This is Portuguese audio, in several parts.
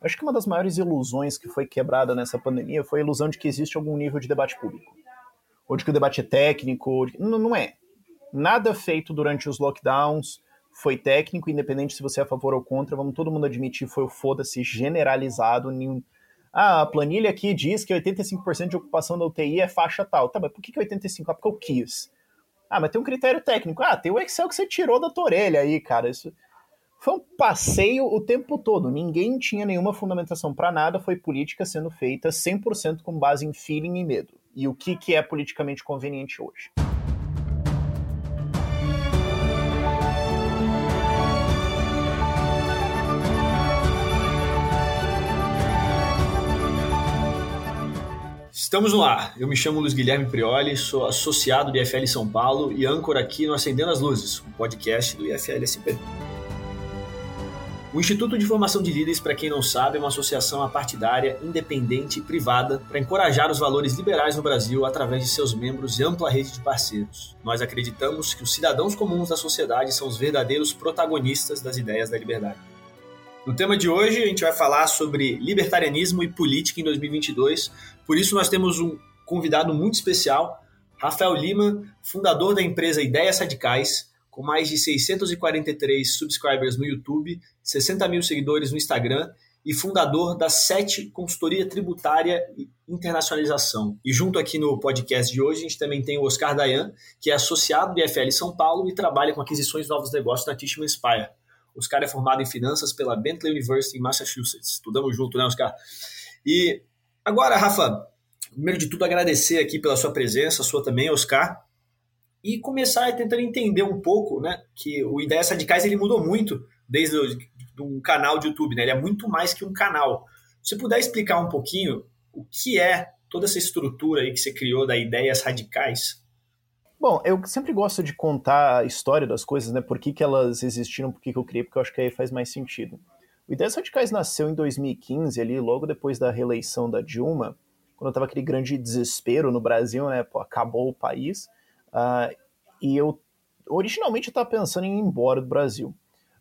Acho que uma das maiores ilusões que foi quebrada nessa pandemia foi a ilusão de que existe algum nível de debate público. Ou de que o debate é técnico. Não, não é. Nada feito durante os lockdowns foi técnico, independente se você é a favor ou contra. Vamos todo mundo admitir, foi o foda-se generalizado. Nenhum... Ah, a planilha aqui diz que 85% de ocupação da UTI é faixa tal. Tá, mas por que, que 85%? Ah, porque eu quis. Ah, mas tem um critério técnico. Ah, tem o Excel que você tirou da tua orelha aí, cara. Isso foi um passeio o tempo todo. Ninguém tinha nenhuma fundamentação para nada. Foi política sendo feita 100% com base em feeling e medo. E o que, que é politicamente conveniente hoje? Estamos no ar. Eu me chamo Luiz Guilherme Prioli, sou associado do IFL São Paulo e âncora aqui no Acendendo as Luzes, um podcast do IFL SP. O Instituto de Formação de Líderes, para quem não sabe, é uma associação apartidária, independente e privada para encorajar os valores liberais no Brasil através de seus membros e ampla rede de parceiros. Nós acreditamos que os cidadãos comuns da sociedade são os verdadeiros protagonistas das ideias da liberdade. No tema de hoje, a gente vai falar sobre libertarianismo e política em 2022. Por isso, nós temos um convidado muito especial, Rafael Lima, fundador da empresa Ideias Radicais, com mais de 643 subscribers no YouTube, 60 mil seguidores no Instagram e fundador da SET Consultoria Tributária e Internacionalização. E junto aqui no podcast de hoje, a gente também tem o Oscar Dayan, que é associado do IFL São Paulo e trabalha com aquisições de novos negócios na Tishman Inspire. Oscar é formado em finanças pela Bentley University em Massachusetts. Estudamos junto, né, Oscar? E agora, Rafa, primeiro de tudo, agradecer aqui pela sua presença, sua também, Oscar e começar a tentar entender um pouco, né, que o Ideias Radicais ele mudou muito desde um canal de YouTube, né? Ele é muito mais que um canal. Se puder explicar um pouquinho o que é toda essa estrutura aí que você criou da Ideias Radicais? Bom, eu sempre gosto de contar a história das coisas, né? Por que, que elas existiram, por que, que eu criei, porque eu acho que aí faz mais sentido. O Ideias Radicais nasceu em 2015, ali logo depois da reeleição da Dilma, quando estava aquele grande desespero no Brasil, né? Pô, acabou o país. Uh, e eu originalmente estava pensando em ir embora do Brasil.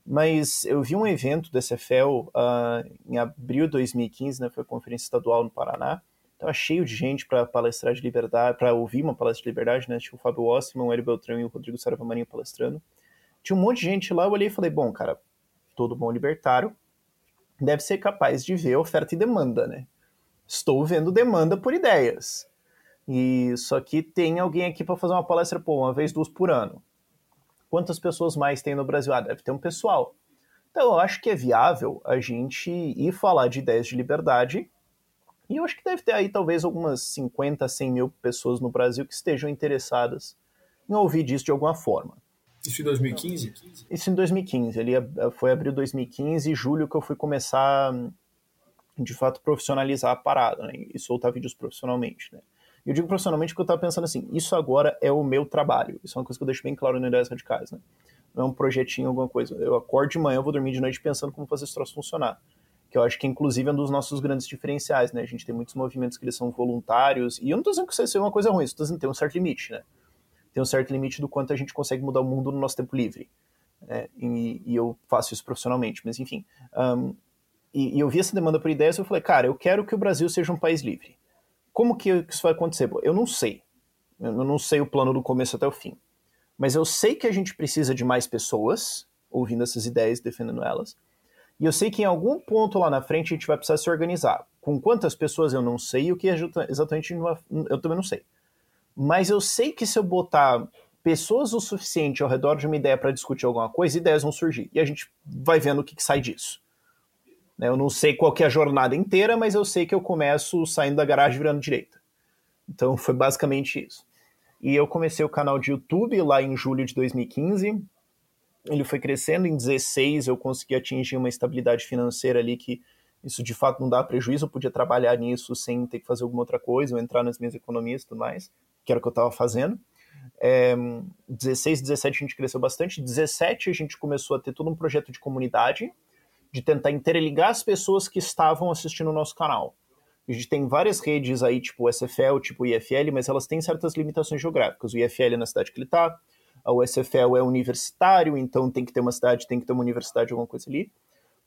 Mas eu vi um evento do SFL uh, ah, em abril de 2015, né, foi a conferência estadual no Paraná. Estava cheio de gente para palestrar de liberdade, para ouvir uma palestra de liberdade, né? Tinha o Fábio Ossman, o Hélio Beltrão e o Rodrigo Sarava Marinho palestrando. Tinha um monte de gente lá, eu olhei e falei, bom, cara, todo bom libertário deve ser capaz de ver oferta e demanda, né? Estou vendo demanda por ideias. E só que tem alguém aqui para fazer uma palestra, pô, uma vez, duas por ano. Quantas pessoas mais tem no Brasil? Ah, deve ter um pessoal. Então, eu acho que é viável a gente ir falar de ideias de liberdade. E eu acho que deve ter aí talvez algumas 50, 100 mil pessoas no Brasil que estejam interessadas em ouvir disso de alguma forma. Isso em 2015? Isso em 2015. Ele foi abril de 2015 e julho que eu fui começar, de fato, profissionalizar a parada né, e soltar vídeos profissionalmente. Né? Eu digo profissionalmente porque eu estava pensando assim, isso agora é o meu trabalho. Isso é uma coisa que eu deixo bem claro no Ideias Radicais, né? Não é um projetinho, alguma coisa. Eu acordo de manhã, eu vou dormir de noite pensando como fazer esse troço funcionar. Que eu acho que, inclusive, é um dos nossos grandes diferenciais, né? A gente tem muitos movimentos que eles são voluntários, e eu não estou dizendo que isso seja uma coisa ruim, estou dizendo que tem um certo limite, né? Tem um certo limite do quanto a gente consegue mudar o mundo no nosso tempo livre. Né? E, e, eu faço isso profissionalmente, mas enfim. Um, e, e eu vi essa demanda por ideias e eu falei, cara, eu quero que o Brasil seja um país livre. Como que isso vai acontecer? Eu não sei. Eu não sei o plano do começo até o fim. Mas eu sei que a gente precisa de mais pessoas ouvindo essas ideias, defendendo elas. E eu sei que em algum ponto lá na frente a gente vai precisar se organizar. Com quantas pessoas eu não sei, o que exatamente eu também não sei. Mas eu sei que se eu botar pessoas o suficiente ao redor de uma ideia para discutir alguma coisa, ideias vão surgir. E a gente vai vendo o que, que sai disso. Né? Eu não sei qual é a jornada inteira, mas eu sei que eu começo saindo da garagem virando direita. Então foi basicamente isso. E eu comecei o canal de YouTube lá em julho de 2015. Ele foi crescendo, em 16 eu consegui atingir uma estabilidade financeira ali que isso de fato não dá prejuízo, eu podia trabalhar nisso sem ter que fazer alguma outra coisa, ou entrar nas minhas economias e tudo mais, que era o que eu estava fazendo. É, 16, 17 a gente cresceu bastante, 17 a gente começou a ter todo um projeto de comunidade, de tentar interligar as pessoas que estavam assistindo o nosso canal. A gente tem várias redes aí, tipo SFL, tipo IFL, mas elas têm certas limitações geográficas. O IFL é na cidade que ele está, o SFL é universitário, então tem que ter uma cidade, tem que ter uma universidade, alguma coisa ali.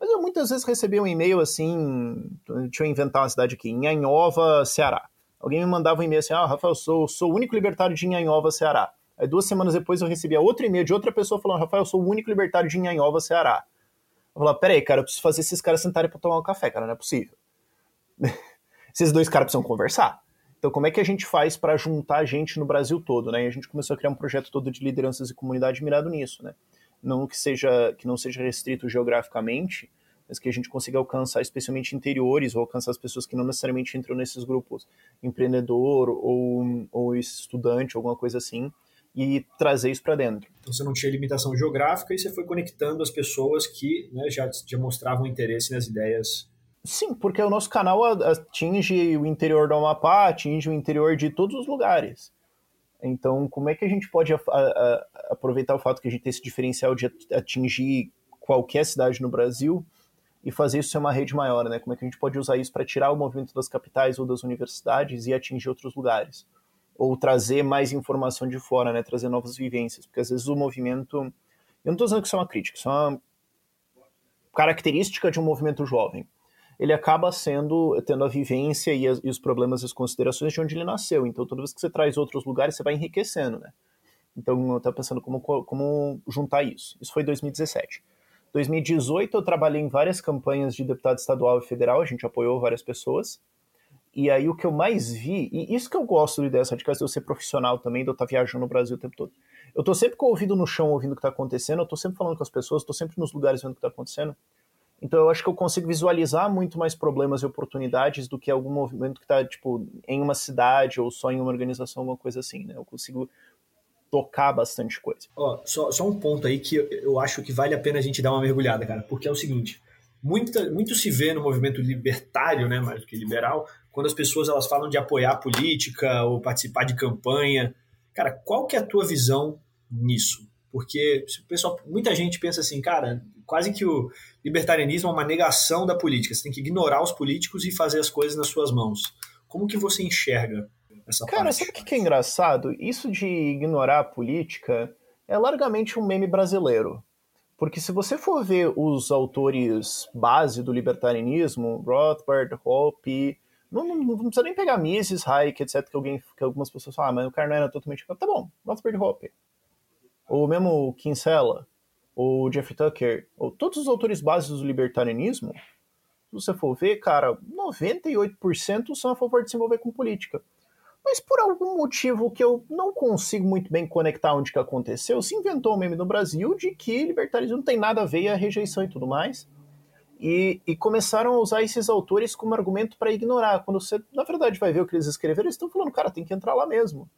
Mas eu muitas vezes recebia um e-mail assim, deixa eu inventar uma cidade aqui, Nhanhova, Ceará. Alguém me mandava um e-mail assim, ah, Rafael, sou, sou o único libertário de Nhanhova, Ceará. Aí duas semanas depois eu recebia outro e-mail de outra pessoa falando, Rafael, sou o único libertário de Nhanhova, Ceará. Eu falava, peraí, cara, eu preciso fazer esses caras sentarem pra tomar um café, cara, não é possível. esses dois caras precisam conversar. Então, como é que a gente faz para juntar gente no Brasil todo, né? E a gente começou a criar um projeto todo de lideranças e comunidade mirado nisso, né? Não que seja que não seja restrito geograficamente, mas que a gente consiga alcançar especialmente interiores ou alcançar as pessoas que não necessariamente entram nesses grupos, empreendedor ou, ou estudante, alguma coisa assim, e trazer isso para dentro. Então você não tinha limitação geográfica e você foi conectando as pessoas que né, já, já mostravam interesse nas ideias Sim, porque o nosso canal atinge o interior do Amapá, atinge o interior de todos os lugares. Então, como é que a gente pode a, a, aproveitar o fato que a gente tem esse diferencial de atingir qualquer cidade no Brasil e fazer isso ser uma rede maior, né? Como é que a gente pode usar isso para tirar o movimento das capitais ou das universidades e atingir outros lugares? Ou trazer mais informação de fora, né? Trazer novas vivências. Porque às vezes o movimento. Eu não estou dizendo que isso é uma crítica, isso é uma característica de um movimento jovem ele acaba sendo, tendo a vivência e, as, e, os problemas e as considerações de onde ele nasceu. Então, toda vez que você traz outros lugares, você vai enriquecendo, né? Então, eu estava pensando como, como juntar isso. Isso foi 2017. 2018, eu trabalhei em várias campanhas de deputado estadual e federal, a gente apoiou várias pessoas. E aí, o que eu mais vi, e isso que eu gosto de ideias radicais, de eu ser profissional também, de eu estar viajando no Brasil o tempo todo. Eu estou sempre com o ouvido no chão, ouvindo o que está acontecendo, eu estou sempre falando com as pessoas, estou sempre nos lugares vendo o que está acontecendo. Então eu acho que eu consigo visualizar muito mais problemas e oportunidades do que algum movimento que está tipo em uma cidade ou só em uma organização, alguma coisa assim, né? Eu consigo tocar bastante coisa. Ó, só, só um ponto aí que eu acho que vale a pena a gente dar uma mergulhada, cara, porque é o seguinte, muita, muito se vê no movimento libertário, né, mais do que liberal, quando as pessoas elas falam de apoiar a política ou participar de campanha. Cara, qual que é a tua visão nisso? Porque pessoal, muita gente pensa assim, cara, quase que o libertarianismo é uma negação da política. Você tem que ignorar os políticos e fazer as coisas nas suas mãos. Como que você enxerga essa Cara, parte? sabe o que é engraçado? Isso de ignorar a política é largamente um meme brasileiro. Porque se você for ver os autores base do libertarianismo, Rothbard, Hoppe, não, não, não, precisa nem pegar Mises, Hayek, etc., que, alguém, que algumas pessoas falam, ah, mas o cara não era totalmente... Tá bom, e Hoppe. Ou mesmo Kinsella, ou Jeff Tucker, ou todos os autores básicos do libertarianismo, se você for ver, cara, 98% são a favor de se envolver com política. Mas por algum motivo que eu não consigo muito bem conectar onde que aconteceu, se inventou um meme no Brasil de que libertarismo não tem nada a ver a rejeição e tudo mais. E, e começaram a usar esses autores como argumento para ignorar. Quando você, na verdade, vai ver o que eles escreveram, eles estão falando, cara, tem que entrar lá mesmo.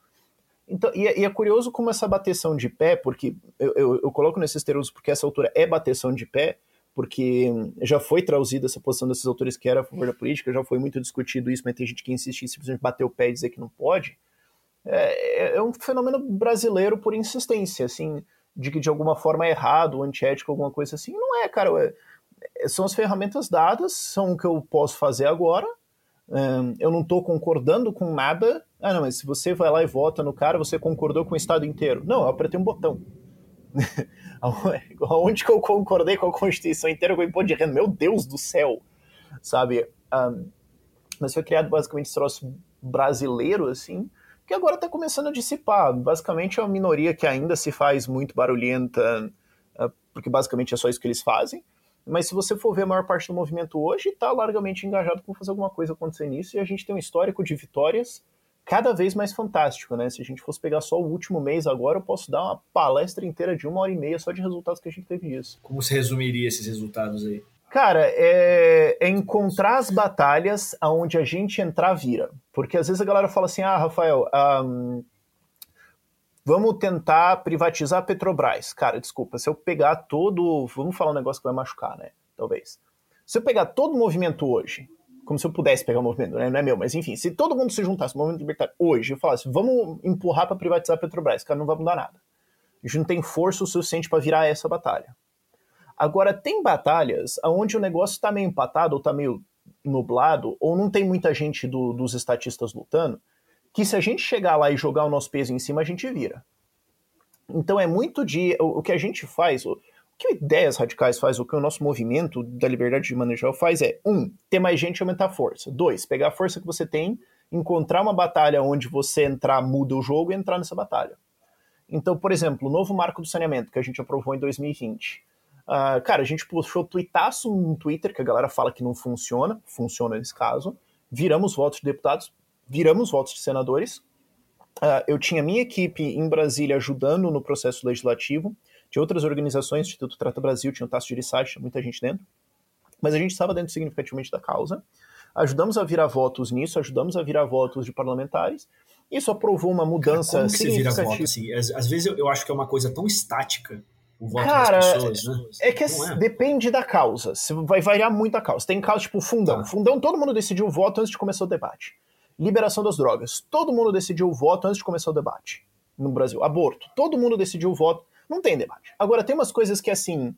Então, e, é, e, é curioso como essa bateção de pé, porque eu, eu, eu coloco nesses termos porque essa altura é bateção de pé, porque já foi traduzida essa posição desses autores que era a favor da política, já foi muito discutido isso, mas tem gente que insiste em simplesmente bater o pé e dizer que não pode. É, é, é um fenômeno brasileiro por insistência, assim, de que de alguma forma é errado, antiético, alguma coisa assim. Não é, cara. É, são as ferramentas dadas, são o que eu posso fazer agora, eu não estou concordando com nada. Ah, não, mas se você vai lá e vota no cara, você concordou com o Estado inteiro. Não, eu apertei um botão. Aonde que eu concordei com a Constituição inteira com o imposto de renda? Meu Deus do céu! Sabe? Mas foi criado basicamente esse troço brasileiro, assim, que agora está começando a dissipar. Basicamente é uma minoria que ainda se faz muito barulhenta, uh, porque basicamente é só isso que eles fazem. Mas se você for ver a maior parte do movimento hoje, está largamente engajado com fazer alguma coisa acontecer nisso, e a gente tem um histórico de vitórias cada vez mais fantástico, né? Se a gente fosse pegar só o último mês agora, eu posso dar uma palestra inteira de uma hora e meia só de resultados que a gente teve disso. Como se resumiria esses resultados aí? Cara, é, é, encontrar as batalhas aonde a gente entrar vira. Porque às vezes a galera fala assim, ah, Rafael, um, vamos tentar privatizar a Petrobras. Cara, desculpa, se eu pegar todo. Vamos falar um negócio que vai machucar, né? Talvez. Se eu pegar todo o movimento hoje, como se eu pudesse pegar o movimento, né? não é meu, mas enfim, se todo mundo se juntasse no movimento libertário hoje e falasse, vamos empurrar para privatizar a Petrobras, cara, não vai mudar nada. A gente não tem força o suficiente para virar essa batalha. Agora, tem batalhas onde o negócio está meio empatado, ou está meio nublado, ou não tem muita gente do, dos estatistas lutando, que se a gente chegar lá e jogar o nosso peso em cima, a gente vira. Então é muito de. O, o que a gente faz, o, que Ideias Radicais faz, o que o nosso movimento da liberdade de manejar faz é, um, ter mais gente e aumentar a força. Dois, pegar a força que você tem, encontrar uma batalha onde você entrar, muda o jogo e entrar nessa batalha. Então, por exemplo, o novo marco do saneamento que a gente aprovou em 2020. Uh, cara, a gente puxou tuitaço no Twitter, que a galera fala que não funciona, funciona nesse caso. Viramos votos de deputados, viramos votos de senadores. Uh, eu tinha minha equipe em Brasília ajudando no processo legislativo de outras organizações, Instituto Trata Brasil, tinha o Tasso de Irissati, tinha muita gente dentro, mas a gente estava dentro significativamente da causa, ajudamos a virar votos nisso, ajudamos a virar votos de parlamentares, isso aprovou uma mudança Cara, como que significativa. Você vira voto, assim? Às, às, vezes eu, eu, acho que é uma coisa tão estática o voto Cara, das pessoas, né? É que é? depende da causa, vai variar muito a causa. Tem causa tipo fundão. Tá. Fundão, todo mundo decidiu o voto antes de começar o debate. Liberação das drogas, todo mundo decidiu o voto antes de começar o debate no Brasil. Aborto, todo mundo decidiu o voto não tem debate. Agora, tem umas coisas que, assim,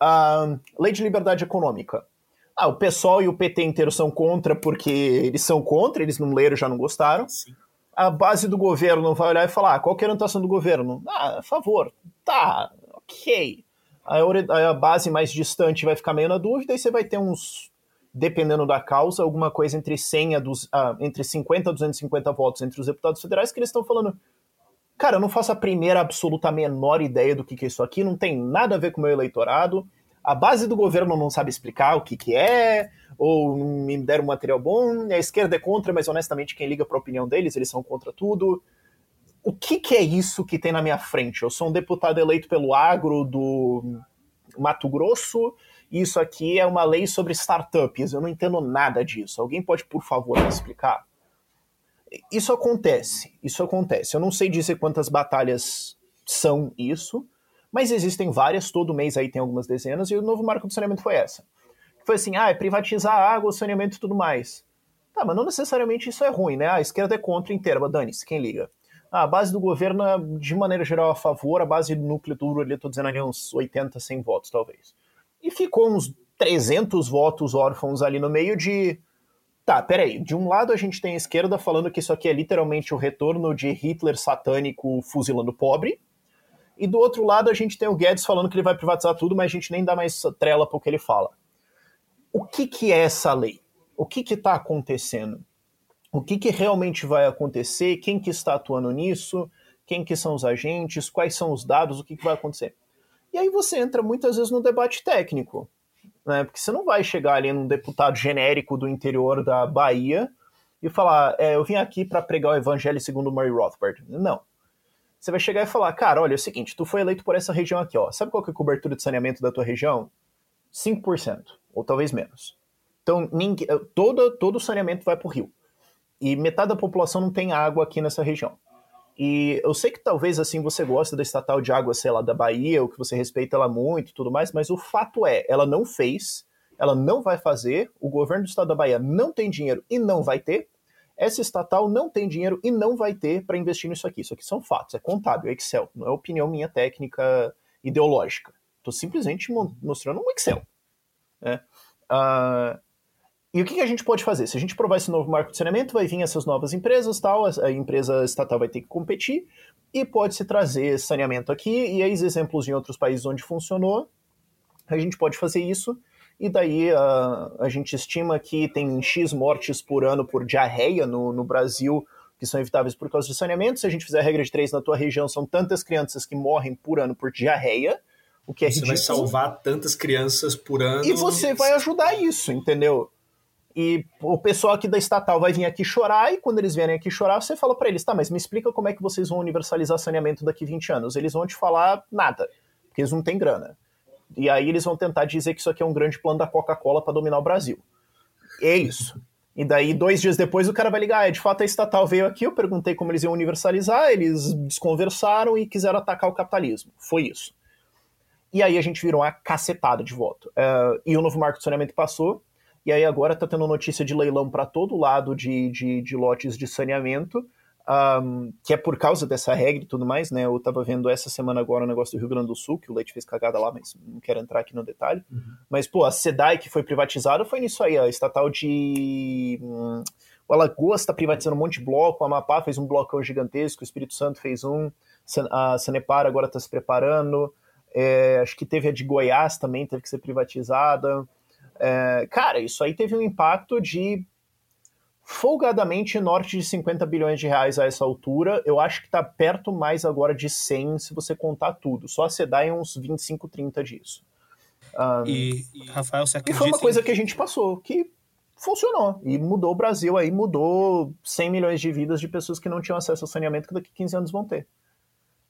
a lei de liberdade econômica. Ah, o PSOL e o PT inteiro são contra porque eles são contra, eles não leram, já não gostaram. Sim. A base do governo vai olhar e falar, ah, qual que é a orientação do governo? Ah, a favor. Tá, ok. A, a base mais distante vai ficar meio na dúvida e você vai ter uns, dependendo da causa, alguma coisa entre 100 a dos, ah, entre 50 a 250 votos entre os deputados federais que eles estão falando, Cara, eu não faço a primeira absoluta menor ideia do que, que é isso aqui, não tem nada a ver com o meu eleitorado. A base do governo não sabe explicar o que, que é, ou me deram um material bom. A esquerda é contra, mas honestamente, quem liga para a opinião deles, eles são contra tudo. O que, que é isso que tem na minha frente? Eu sou um deputado eleito pelo agro do Mato Grosso, isso aqui é uma lei sobre startups. Eu não entendo nada disso. Alguém pode, por favor, me explicar? isso acontece, isso acontece. Eu não sei dizer quantas batalhas são isso, mas existem várias, todo mês aí tem algumas dezenas, e o novo marco do saneamento foi essa. Foi assim, ah, é privatizar a água, o saneamento e tudo mais. Tá, mas não necessariamente isso é ruim, né? A esquerda é contra inteira, mas dane-se, quem liga? Ah, a base do governo é, de maneira geral, a favor, a base do núcleo duro ali, eu tô dizendo ali uns 80, 100 votos, talvez. E ficou uns 300 votos órfãos ali no meio de Tá, peraí. De um lado a gente tem a esquerda falando que isso aqui é literalmente o retorno de Hitler satânico fuzilando pobre. E do outro lado a gente tem o Guedes falando que ele vai privatizar tudo, mas a gente nem dá mais trela para o que ele fala. O que, que é essa lei? O que está acontecendo? O que, que realmente vai acontecer? Quem que está atuando nisso? Quem que são os agentes? Quais são os dados? O que, que vai acontecer? E aí você entra muitas vezes no debate técnico né? Porque você não vai chegar ali num deputado genérico do interior da Bahia e falar, é, eu vim aqui para pregar o evangelho segundo Murray Rothbard. Não. Você vai chegar e falar, cara, olha, é o seguinte, tu foi eleito por essa região aqui, ó. Sabe qual é a cobertura de saneamento da tua região? 5%, ou talvez menos. Então, ninguém, todo, todo o saneamento vai pro rio. E metade da população não tem água aqui nessa região. E eu sei que talvez assim você gosta da estatal de água, sei lá, da Bahia, ou que você respeita ela muito e tudo mais, mas o fato é, ela não fez, ela não vai fazer, o governo do estado da Bahia não tem dinheiro e não vai ter, essa estatal não tem dinheiro e não vai ter para investir nisso aqui. Isso aqui são fatos, é contábil, é Excel, não é opinião minha técnica ideológica. Estou simplesmente mostrando um Excel. Né? Uh, e o que, a gente pode fazer? Se a gente provar esse novo marco de saneamento, vai vir essas novas empresas, tal, a empresa estatal vai ter que competir e pode-se trazer saneamento aqui, e aí exemplos em outros países onde funcionou, a gente pode fazer isso, e daí a, a gente estima que tem X mortes por ano por diarreia no, no Brasil, que são evitáveis por causa de saneamento. Se a gente fizer a regra de três na tua região, são tantas crianças que morrem por ano por diarreia, o que é você ridículo. vai salvar tantas crianças por ano. E você vai ajudar isso, entendeu? E o pessoal aqui da estatal vai vir aqui chorar, e quando eles vierem aqui chorar, você fala para eles, tá, mas me explica como é que vocês vão universalizar saneamento daqui 20 anos. Eles vão te falar nada, porque eles não têm grana. E aí eles vão tentar dizer que isso aqui é um grande plano da Coca-Cola para dominar o Brasil. É isso. E daí, dois dias depois, o cara vai ligar, ah, de fato a estatal veio aqui, eu perguntei como eles iam universalizar, eles desconversaram e quiseram atacar o capitalismo. Foi isso. E aí a gente virou uma cacetada de voto. Uh, e o novo marco de saneamento passou, e aí agora tá tendo notícia de leilão para todo lado de, de, de, lotes de saneamento, um, que é por causa dessa regra e tudo mais, né? Eu tava vendo essa semana agora o negócio do Rio Grande do Sul, que o leite fez cagada lá, mas não quero entrar aqui no detalhe. Uhum. Mas, pô, a SEDAI que foi privatizada foi nisso aí, a estatal de... Hum, o Alagoas está privatizando um monte de bloco, o Amapá fez um blocão gigantesco, o Espírito Santo fez um, a Sanepar agora está se preparando, É, acho que teve a de Goiás também, teve que ser privatizada. É, cara, isso aí teve um impacto de folgadamente norte de 50 bilhões de reais a essa altura. Eu acho que está perto mais agora de 100 se você contar tudo. Só a SEDAI é uns 25, 30 disso. Um, e, Rafael, você acredita... E foi uma coisa que a gente passou, que funcionou. E mudou o Brasil aí, mudou 100 milhões de vidas de pessoas que não tinham acesso ao saneamento que daqui a 15 anos vão ter.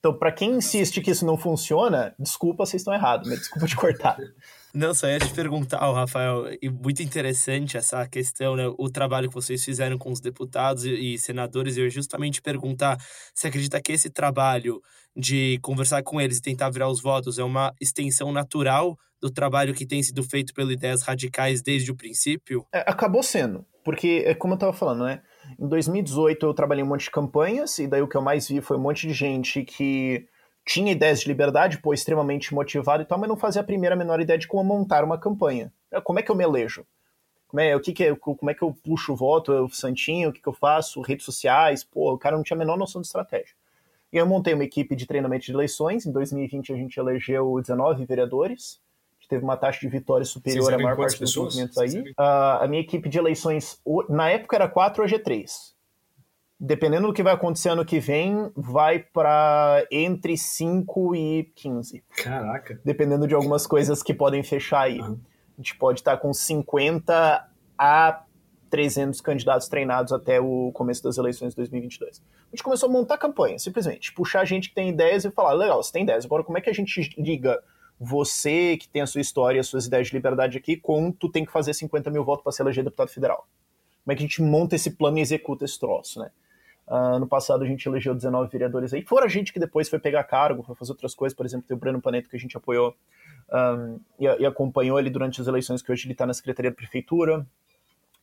Então, para quem insiste que isso não funciona, desculpa, vocês estão errados, me desculpa de cortar. Não, só ia te perguntar, Rafael, e muito interessante essa questão, né? O trabalho que vocês fizeram com os deputados e, senadores, eu ia justamente perguntar se acredita que esse trabalho de conversar com eles e tentar virar os votos é uma extensão natural do trabalho que tem sido feito pelo Ideias Radicais desde o princípio? É, acabou sendo, porque, é como eu estava falando, né? Em 2018 eu trabalhei um monte de campanhas, e daí o que eu mais vi foi um monte de gente que tinha ideias de liberdade, pô, extremamente motivado e tal, mas não fazia a primeira menor ideia de como montar uma campanha. É, como é que eu me elejo? Como é, o que, que é, como é que eu puxo o voto, eu santinho, o que, que eu faço, redes sociais, pô, o cara não tinha a menor noção de estratégia. E eu montei uma equipe de treinamento de eleições, em 2020 a gente elegeu 19 vereadores, teve uma taxa de vitória superior à maior parte dos movimentos aí. Uh, a minha equipe de eleições, na época era 4, hoje é 3 dependendo do que vai acontecer ano que vem, vai para entre 5 e 15. Caraca. Dependendo de algumas coisas que podem fechar aí. Uhum. A gente pode estar tá com 50 a 300 candidatos treinados até o começo das eleições de 2022. A gente começou a montar campanha, simplesmente. Puxar gente que tem ideias e falar: legal, você tem ideias, agora como é que a gente liga você que tem a sua história, as suas ideias de liberdade aqui, tu tem que fazer 50 mil votos para ser eleger deputado federal? Como é que a gente monta esse plano e executa esse troço, né? Uh, no passado a gente elegeu 19 vereadores aí, fora gente que depois foi pegar cargo, foi fazer outras coisas, por exemplo, tem o Breno Paneto que a gente apoiou um, e, e, acompanhou ele durante as eleições, que hoje ele está na Secretaria da Prefeitura.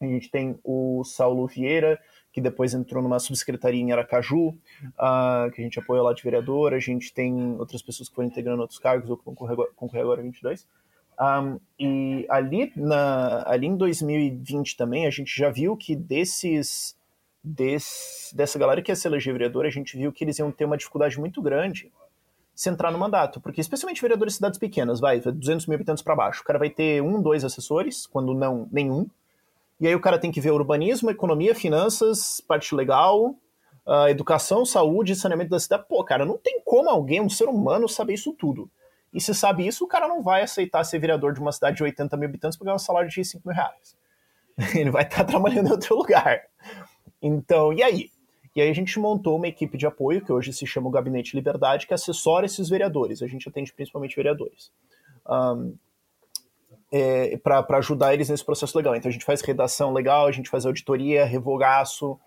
A gente tem o Saulo Vieira, que depois entrou numa subsecretaria em Aracaju, uh, que a gente apoiou lá de vereador. A gente tem outras pessoas que foram integrando outros cargos ou que vão concorrer agora em 22. Um, e ali, na, ali em 2020 também, a gente já viu que desses desse, dessa galera que ia se eleger vereador, a gente viu que eles iam ter uma dificuldade muito grande se entrar no mandato, porque especialmente vereadores de cidades pequenas, vai, 200 mil habitantes para baixo, o cara vai ter um, dois assessores, quando não nenhum, e aí o cara tem que ver urbanismo, economia, finanças, parte legal, uh, educação, saúde, saneamento da cidade. Pô, cara, não tem como alguém, um ser humano, saber isso tudo. E se sabe isso, o cara não vai aceitar ser vereador de uma cidade de 80 mil habitantes para ganhar um salário de 5 mil reais. Ele vai estar trabalhando em outro lugar. Então, e aí? E aí a gente montou uma equipe de apoio, que hoje se chama o Gabinete Liberdade, que assessora esses vereadores. A gente atende principalmente vereadores. Um, é, para ajudar eles nesse processo legal. Então a gente faz redação legal, a gente faz auditoria, revogaço,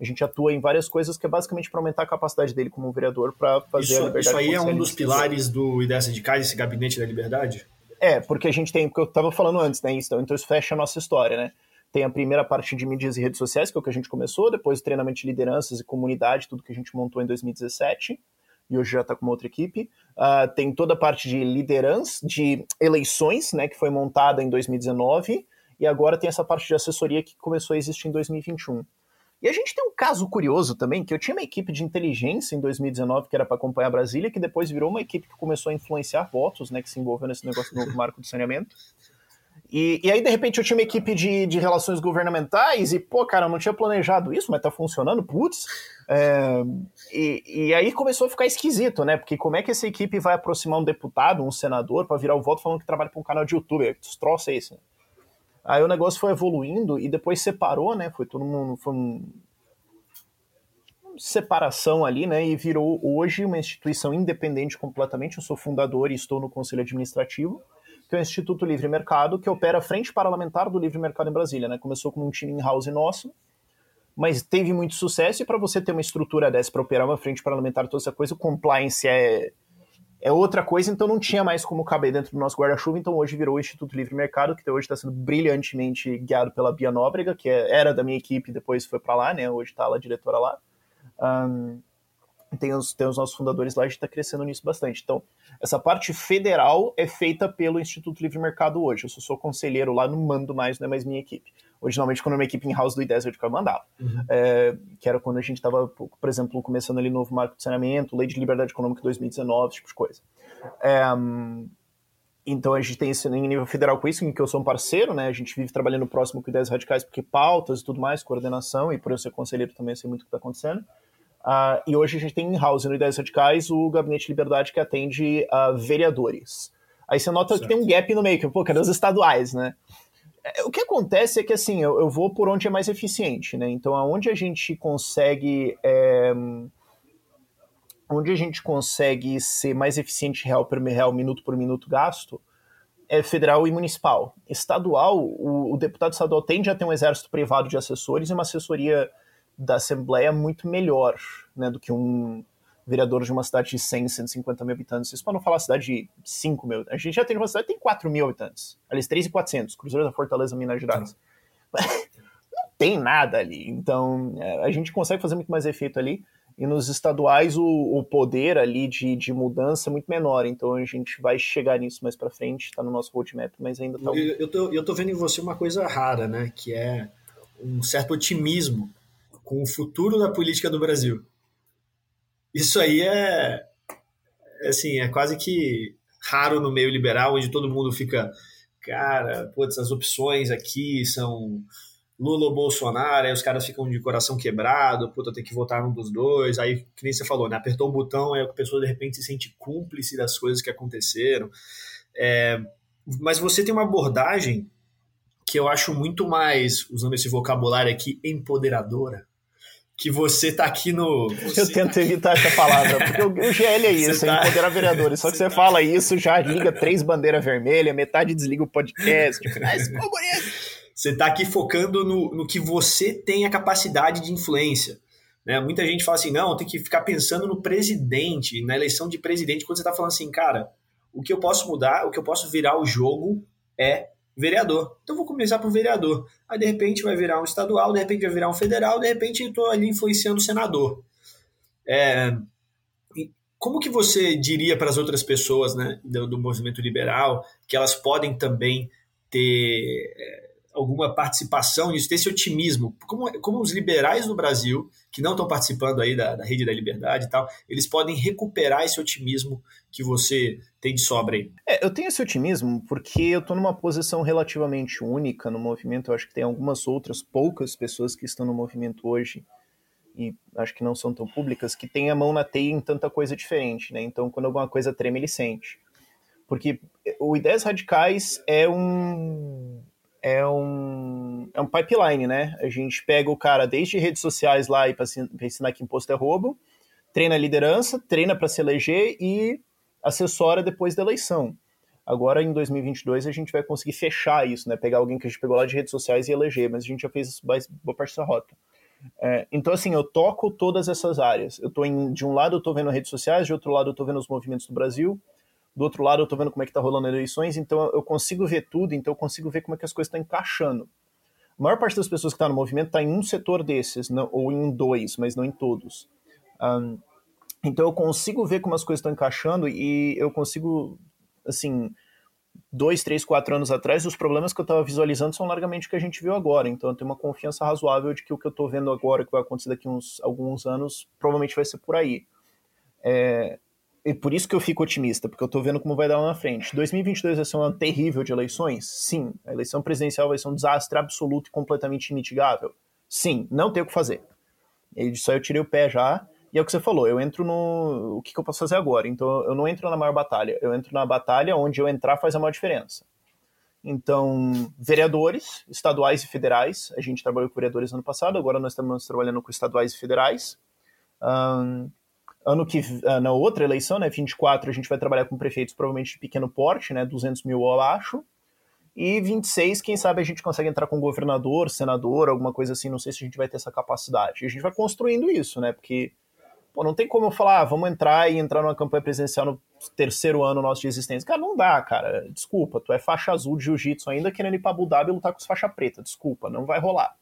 a gente atua em várias coisas que é basicamente para aumentar a capacidade dele como vereador para fazer isso, a liberdade. Isso aí é um dos pilares do Ideias Radicais, esse Gabinete da Liberdade? É, porque a gente tem, porque eu estava falando antes, né? Então, então isso fecha a nossa história, né? Tem a primeira parte de mídias e redes sociais, que é o que a gente começou, depois o treinamento de lideranças e comunidade, tudo que a gente montou em 2017, e hoje já está com uma outra equipe. Uh, tem toda a parte de liderança, de eleições, né, que foi montada em 2019, e agora tem essa parte de assessoria que começou a existir em 2021. E a gente tem um caso curioso também, que eu tinha uma equipe de inteligência em 2019 que era para acompanhar Brasília, que depois virou uma equipe que começou a influenciar votos, né, que se envolveu nesse negócio do novo marco do saneamento. E, e aí, de repente, eu tinha uma equipe de, de relações governamentais e, pô, cara, eu não tinha planejado isso, mas tá funcionando, putz. É, e, e aí começou a ficar esquisito, né? Porque como é que essa equipe vai aproximar um deputado, um senador, para virar o voto falando que trabalha para um canal de YouTube? Que troço é esse? Né? Aí o negócio foi evoluindo e depois separou, né? Foi todo mundo. Foi um, separação ali, né? E virou hoje uma instituição independente completamente. Eu sou fundador e estou no conselho administrativo que é o Instituto Livre Mercado, que opera a frente parlamentar do livre mercado em Brasília. Né? Começou com um time in-house nosso, mas teve muito sucesso, e para você ter uma estrutura dessa para operar uma frente parlamentar, toda essa coisa, o compliance é, é outra coisa, então não tinha mais como caber dentro do nosso guarda-chuva, então hoje virou o Instituto Livre Mercado, que hoje está sendo brilhantemente guiado pela Bia Nóbrega, que é, era da minha equipe, depois foi para lá, né? hoje está a diretora lá. Um, tem os, tem os nossos fundadores lá, a gente está crescendo nisso bastante. Então, essa parte federal é feita pelo Instituto Livre Mercado hoje. Eu só sou conselheiro lá, não mando mais, não é mais minha equipe. Originalmente, quando era uma equipe em house do I10, eu mandava. Uhum. É, que era quando a gente estava, por exemplo, começando ali novo marco de saneamento, lei de liberdade econômica 2019, esse tipo de coisa. É, então a gente tem isso em nível federal com isso, em que eu sou um parceiro, né? A gente vive trabalhando próximo com ideias radicais, porque pautas e tudo mais, coordenação, e por eu ser conselheiro também eu sei muito o que está acontecendo. Uh, e hoje a gente tem in-house no Ideias Radicais o Gabinete Liberdade que atende uh, vereadores. Aí você nota certo. que tem um gap no meio, que, pô, cadê os estaduais, né? É, o que acontece é que, assim, eu, eu vou por onde é mais eficiente, né? Então, aonde a gente consegue... É, onde a gente consegue ser mais eficiente real por real, minuto por minuto gasto, é federal e municipal. Estadual, o, o, deputado estadual tende a ter um exército privado de assessores e uma assessoria da Assembleia muito melhor né, do que um vereador de uma cidade de 100, 150 mil habitantes. Isso para não falar cidade de 5 mil. A gente já tem uma cidade que tem 4 mil habitantes. Aliás, 3,400. Cruzeiro da Fortaleza, Minas Gerais. Não tem nada ali. Então, é, a gente consegue fazer muito mais efeito ali. E nos estaduais o, o poder ali de, de mudança é muito menor. Então a gente vai chegar nisso mais para frente, está no nosso roadmap, mas ainda tá. Eu, eu, tô, eu tô vendo em você uma coisa rara, né? Que é um certo otimismo com o futuro da política do Brasil. Isso aí é, é assim, é quase que raro no meio liberal, onde todo mundo fica, cara, putz, as opções aqui são Lula ou Bolsonaro, aí os caras ficam de coração quebrado, puta, tem que votar num dos dois, aí, que nem você falou, né, apertou o botão, aí a pessoa de repente se sente cúmplice das coisas que aconteceram. É, mas você tem uma abordagem que eu acho muito mais, usando esse vocabulário aqui, empoderadora, que você tá aqui no. Eu tento tá evitar essa palavra, porque o, o GL é isso, tá... é empoderar vereadores. Só que você, você tá... fala isso, já liga três bandeiras vermelhas, metade desliga o podcast. Mas, pô, bonito. Você está aqui focando no, no que você tem a capacidade de influência. Né? Muita gente fala assim, não, tem que ficar pensando no presidente, na eleição de presidente, quando você está falando assim, cara, o que eu posso mudar, o que eu posso virar o jogo é vereador. Então vou começar por vereador. Aí de repente vai virar um estadual, de repente vai virar um federal, de repente estou ali influenciando o senador. É, como que você diria para as outras pessoas né, do, do, movimento liberal que elas podem também ter é, alguma participação nisso, ter esse otimismo. Como, como os liberais no Brasil, que não estão participando aí da, da rede da liberdade e tal, eles podem recuperar esse otimismo que você tem de sobra aí? É, eu tenho esse otimismo porque eu estou numa posição relativamente única no movimento. Eu acho que tem algumas outras poucas pessoas que estão no movimento hoje e acho que não são tão públicas, que têm a mão na teia em tanta coisa diferente, né? Então, quando alguma coisa treme, ele sente. Porque o Ideias Radicais é um é um, é um pipeline, né? A gente pega o cara desde redes sociais lá e para ensinar que imposto é roubo, treina liderança, treina para se eleger e assessora depois da eleição. Agora, em 2022, a gente vai conseguir fechar isso, né? Pegar alguém que a gente pegou lá de redes sociais e eleger, mas a gente já fez boa parte dessa rota. É, então, assim, eu toco todas essas áreas. Eu tô em, de um lado eu tô vendo redes sociais, de outro lado eu tô vendo os movimentos do Brasil, do outro lado eu tô vendo como é que tá rolando as eleições, então eu consigo ver tudo, então eu consigo ver como é que as coisas estão encaixando. A maior parte das pessoas que está no movimento está em um setor desses, não, ou em dois, mas não em todos. Um, então eu consigo ver como as coisas estão encaixando e eu consigo, assim, dois, três, quatro anos atrás, os problemas que eu estava visualizando são largamente o que a gente viu agora. Então eu tenho uma confiança razoável de que o que eu estou vendo agora, que vai acontecer daqui uns alguns anos, provavelmente vai ser por aí. É, e por isso que eu fico otimista, porque eu tô vendo como vai dar lá na frente. 2022 vai ser um ano terrível de eleições? Sim. A eleição presidencial vai ser um desastre absoluto e completamente imitigável? Sim. Não tem o que fazer. E disso aí eu tirei o pé já. E é o que você falou, eu entro no. O que, que eu posso fazer agora? Então eu não entro na maior batalha, eu entro na batalha onde eu entrar faz a maior diferença. Então, vereadores, estaduais e federais, a gente trabalhou com vereadores ano passado, agora nós estamos trabalhando com estaduais e federais. Um, Ano que ah, na outra eleição, né, 24, a gente vai trabalhar com prefeitos provavelmente de pequeno porte, né, 200 mil abaixo. E 26, quem sabe a gente consegue entrar com governador, senador, alguma coisa assim, não sei se a gente vai ter essa capacidade. E a gente vai construindo isso, né, porque pô, não tem como eu falar, ah, vamos entrar e entrar numa campanha presidencial no terceiro ano nosso de existência. Cara, não dá, cara. Desculpa, tu é faixa azul de jiu-jitsu ainda querendo ir pra Abu Dhabi e lutar com os faixa preta. Desculpa, não vai rolar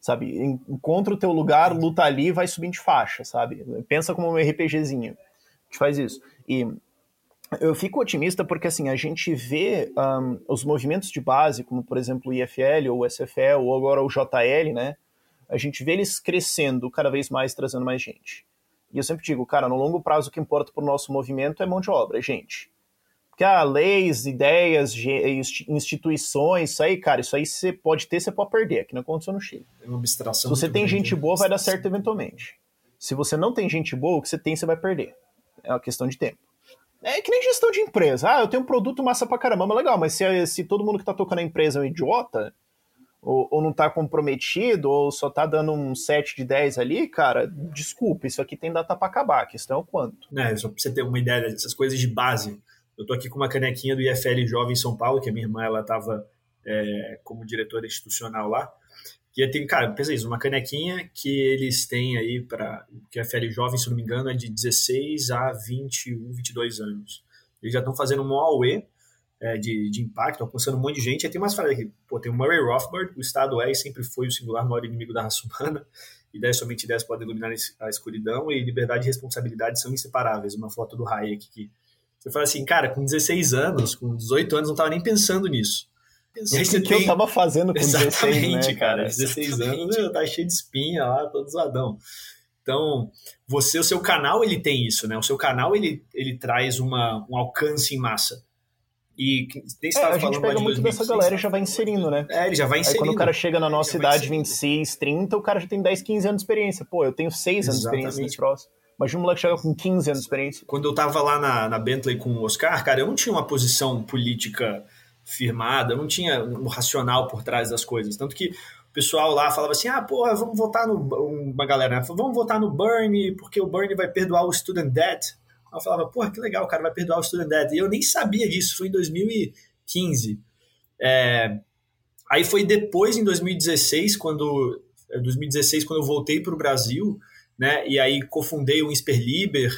sabe? Encontra o teu lugar, luta ali vai subindo de faixa, sabe? Pensa como um RPGzinho. A gente faz isso. E eu fico otimista porque, assim, a gente vê um, os movimentos de base, como, por exemplo, o IFL ou o SFL ou agora o JL, né? A gente vê eles crescendo cada vez mais, trazendo mais gente. E eu sempre digo, cara, no longo prazo o que importa para o nosso movimento é mão de obra, é gente. Há ah, leis, ideias, instituições, isso aí, cara, isso aí você pode ter, você pode perder, que não aconteceu no Chile. É uma abstração. Se você tem gente boa, vai dar certo eventualmente. Se você não tem gente boa, o que você tem, você vai perder. É uma questão de tempo. É que nem gestão de empresa. Ah, eu tenho um produto massa pra caramba, mas legal, mas se, se todo mundo que tá tocando a empresa é um idiota, ou, ou não tá comprometido, ou só tá dando um 7 de 10 ali, cara, desculpa, isso aqui tem data para acabar, a questão é o quanto. É, só pra você ter uma ideia dessas coisas de base. Eu tô aqui com uma canequinha do IFL Jovem São Paulo, que a minha irmã, ela tava é, como diretora institucional lá, que tem, cara, pensa isso, uma canequinha que eles têm aí para que a FL Jovem, se não me engano, é de 16 a 21, 22 anos. Eles já estão fazendo um AUE é, de, de impacto, alcançando um monte de gente. Aí tem umas frases aqui, pô, tem o Murray Rothbard, o Estado é e sempre foi o singular maior inimigo da raça humana. Ideias somente ideias podem iluminar a escuridão e liberdade e responsabilidade são inseparáveis. Uma foto do Hayek que você fala assim, cara, com 16 anos, com 18 anos, não estava nem pensando nisso. O que tem... eu tava fazendo com Exatamente, 16, né, cara? 16 anos eu tava cheio de espinha lá, todo zoadão. Então, você, o seu canal, ele tem isso, né? O seu canal, ele, ele traz uma, um alcance em massa. E nem é, a gente pega muito 2016, dessa galera e já vai inserindo, né? É, ele já vai inserindo. Aí quando o cara chega na nossa idade, 26, 30, o cara já tem 10, 15 anos de experiência. Pô, eu tenho 6 anos de experiência nesse próximo. Imagina um moleque chega com 15 anos de experiência. Quando eu tava lá na, na Bentley com o Oscar, cara, eu não tinha uma posição política firmada, não tinha um racional por trás das coisas. Tanto que o pessoal lá falava assim: ah, porra, vamos votar no. Uma galera, né? vamos votar no Bernie, porque o Bernie vai perdoar o student debt. Eu falava, porra, que legal, o cara vai perdoar o student debt. E eu nem sabia disso, foi em 2015. É, aí foi depois, em 2016, quando. 2016, é, quando eu voltei para o Brasil, né? E aí cofundei o Insperliber.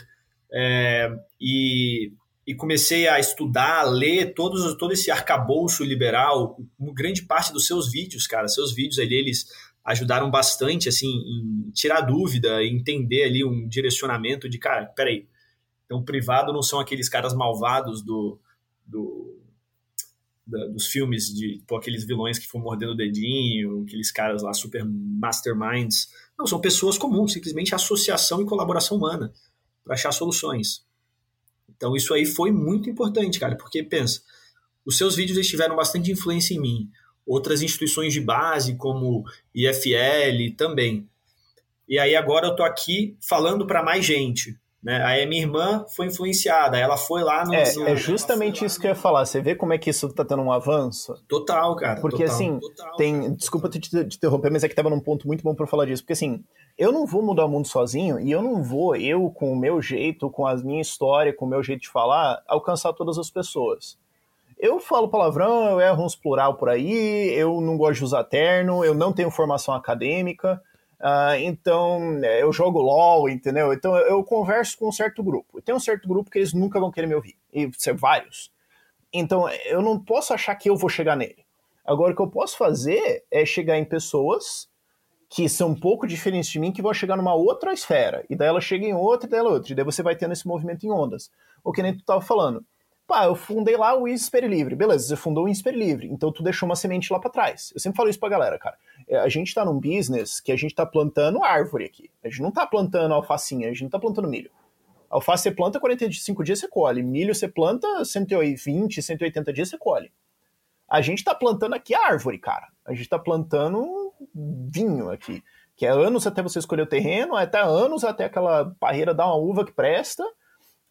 É, e e comecei a estudar, a ler todos, todo esse arcabouço liberal, grande parte dos seus vídeos, cara, seus vídeos ali, eles ajudaram bastante, assim, em tirar dúvida, entender ali um direcionamento de, cara, peraí, então privado não são aqueles caras malvados do, do dos filmes de pô, aqueles vilões que foram mordendo o dedinho, aqueles caras lá super masterminds, não, são pessoas comuns, simplesmente associação e colaboração humana para achar soluções. Então isso aí foi muito importante, cara, porque pensa, os seus vídeos tiveram bastante influência em mim. Outras instituições de base, como IFL, também. E aí agora eu tô aqui falando para mais gente. Né? Aí a minha irmã foi influenciada, ela foi lá no. É, no... é justamente isso que eu ia falar. Você vê como é que isso tá tendo um avanço? Total, cara. Porque total, assim, total, tem. Cara. Desculpa te, te interromper, mas é que tava num ponto muito bom para falar disso. Porque assim, eu não vou mudar o mundo sozinho e eu não vou, eu com o meu jeito, com a minha história, com o meu jeito de falar, alcançar todas as pessoas. Eu falo palavrão, eu erro uns plural por aí, eu não gosto de usar terno, eu não tenho formação acadêmica, uh, então é, eu jogo LOL, entendeu? Então eu, eu converso com um certo grupo. E tem um certo grupo que eles nunca vão querer me ouvir, e ser vários. Então eu não posso achar que eu vou chegar nele. Agora o que eu posso fazer é chegar em pessoas que são um pouco diferentes de mim, que vão chegar numa outra esfera. E daí ela chega em outra, e daí ela outra. E daí você vai tendo esse movimento em ondas. O que nem tu tava falando. Pá, eu fundei lá o Insper Livre. Beleza, você fundou o Insper Livre. Então tu deixou uma semente lá para trás. Eu sempre falo isso pra galera, cara. É, a gente tá num business que a gente tá plantando árvore aqui. A gente não tá plantando alfacinha, a gente não tá plantando milho. Alface você planta 45 dias, você colhe. Milho você planta 120, 180 dias, você colhe. A gente tá plantando aqui árvore, cara. A gente tá plantando vinho aqui. Que é anos até você escolher o terreno, até anos até aquela barreira dar uma uva que presta.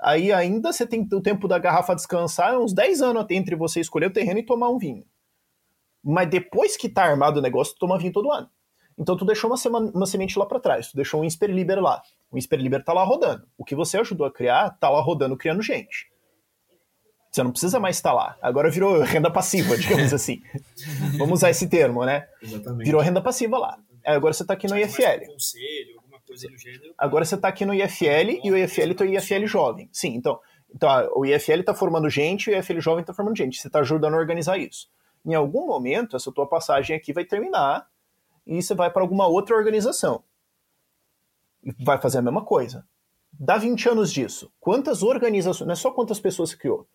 Aí ainda você tem o tempo da garrafa descansar, é uns 10 anos entre você escolher o terreno e tomar um vinho. Mas depois que tá armado o negócio, tu toma vinho todo ano. Então tu deixou uma, uma semente lá para trás, tu deixou um Insperliber lá. O Insperliber tá lá rodando. O que você ajudou a criar, tá lá rodando, criando gente. Você não precisa mais estar lá. Agora virou renda passiva, digamos assim. Vamos usar esse termo, né? Exatamente. Virou renda passiva lá. Agora você está aqui no IFL. Agora você está aqui no IFL e o IFL está IFL jovem. Sim, então, então o IFL está formando gente e o IFL jovem está formando gente. Você está ajudando a organizar isso. Em algum momento, essa tua passagem aqui vai terminar e você vai para alguma outra organização. E vai fazer a mesma coisa. Dá 20 anos disso. Quantas organizações, não é só quantas pessoas você criou,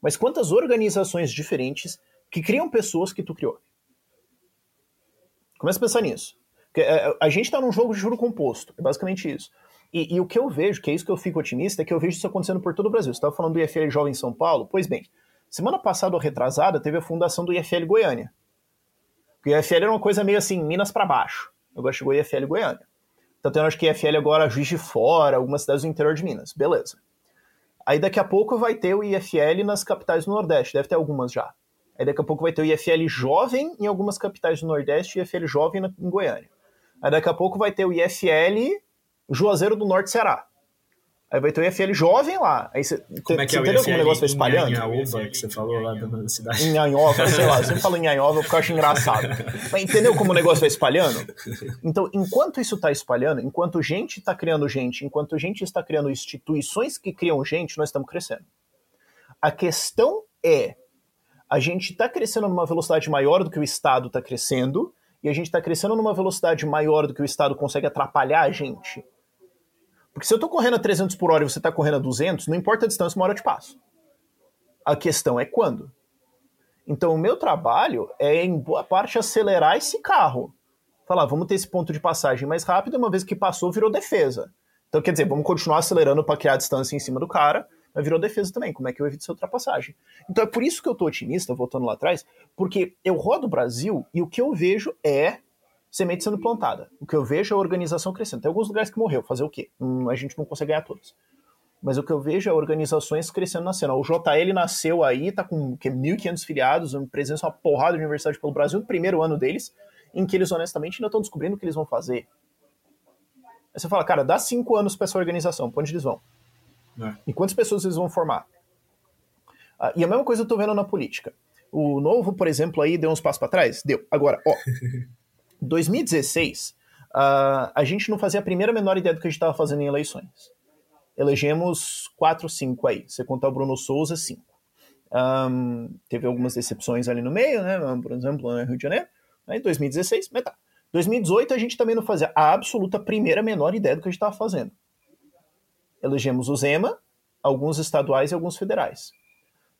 mas quantas organizações diferentes que criam pessoas que tu criou? Começa a pensar nisso. Porque é, a gente está num jogo de juro composto, é basicamente isso. E, e, o que eu vejo, que é isso que eu fico otimista, é que eu vejo isso acontecendo por todo o Brasil. Você estava falando do IFL Jovem em São Paulo? Pois bem, semana passada ou retrasada teve a fundação do IFL Goiânia. O IFL era uma coisa meio assim, Minas para baixo. Agora chegou o IFL Goiânia. Tá tendo, acho que IFL agora Juiz de Fora, algumas cidades do interior de Minas. Beleza. Aí daqui a pouco vai ter o IFL nas capitais do Nordeste, deve ter algumas já. Aí daqui a pouco vai ter o IFL Jovem em algumas capitais do Nordeste e o IFL Jovem em Goiânia. Aí daqui a pouco vai ter o IFL Juazeiro do Norte Ceará. Aí vai ter o IFL jovem lá. Aí você, como é que é o IFL? negócio vai espalhando? Inhanhova, que você falou lá da cidade. Inhanhova, sei lá. Eu sempre falo Inhanhova porque eu acho engraçado. Mas entendeu como o negócio vai espalhando? Então, enquanto isso está espalhando, enquanto gente está criando gente, enquanto gente está criando instituições que criam gente, nós estamos crescendo. A questão é, a gente está crescendo numa velocidade maior do que o Estado está crescendo, e a gente está crescendo numa velocidade maior do que o Estado consegue atrapalhar a gente. Porque se eu estou correndo a 300 por hora e você está correndo a 200, não importa a distância, uma hora eu te passo. A questão é quando. Então, o meu trabalho é, em boa parte, acelerar esse carro. Falar, vamos ter esse ponto de passagem mais rápido, uma vez que passou, virou defesa. Então, quer dizer, vamos continuar acelerando para criar distância em cima do cara, mas virou defesa também. Como é que eu evito essa ultrapassagem? Então, é por isso que eu estou otimista, voltando lá atrás, porque eu rodo o Brasil e o que eu vejo é semente sendo plantada. O que eu vejo é a organização crescendo. Tem alguns lugares que morreu, fazer o quê? Hum, a gente não consegue ganhar todos. Mas o que eu vejo é organizações crescendo na cena. O JL nasceu aí, tá com 1.500 filiados, presença uma porrada de universidade pelo Brasil, no primeiro ano deles, em que eles honestamente ainda estão descobrindo o que eles vão fazer. Aí você fala, cara, dá cinco anos para essa organização, pra onde eles vão? É. E quantas pessoas eles vão formar? Ah, e a mesma coisa eu tô vendo na política. O novo, por exemplo, aí deu uns passos para trás? Deu. Agora, ó, 2016, uh, ah, a gente não fazia a primeira menor ideia do que a gente estava fazendo em eleições. Elegemos quatro, cinco aí. Você contar o Bruno Souza, cinco. Um, teve algumas decepções ali no meio, né? Por exemplo, no Rio de Janeiro. Aí 2016, mas tá. 2018 a gente também não fazia a absoluta primeira menor ideia do que a gente estava fazendo. Elegemos o Zema, alguns estaduais e alguns federais.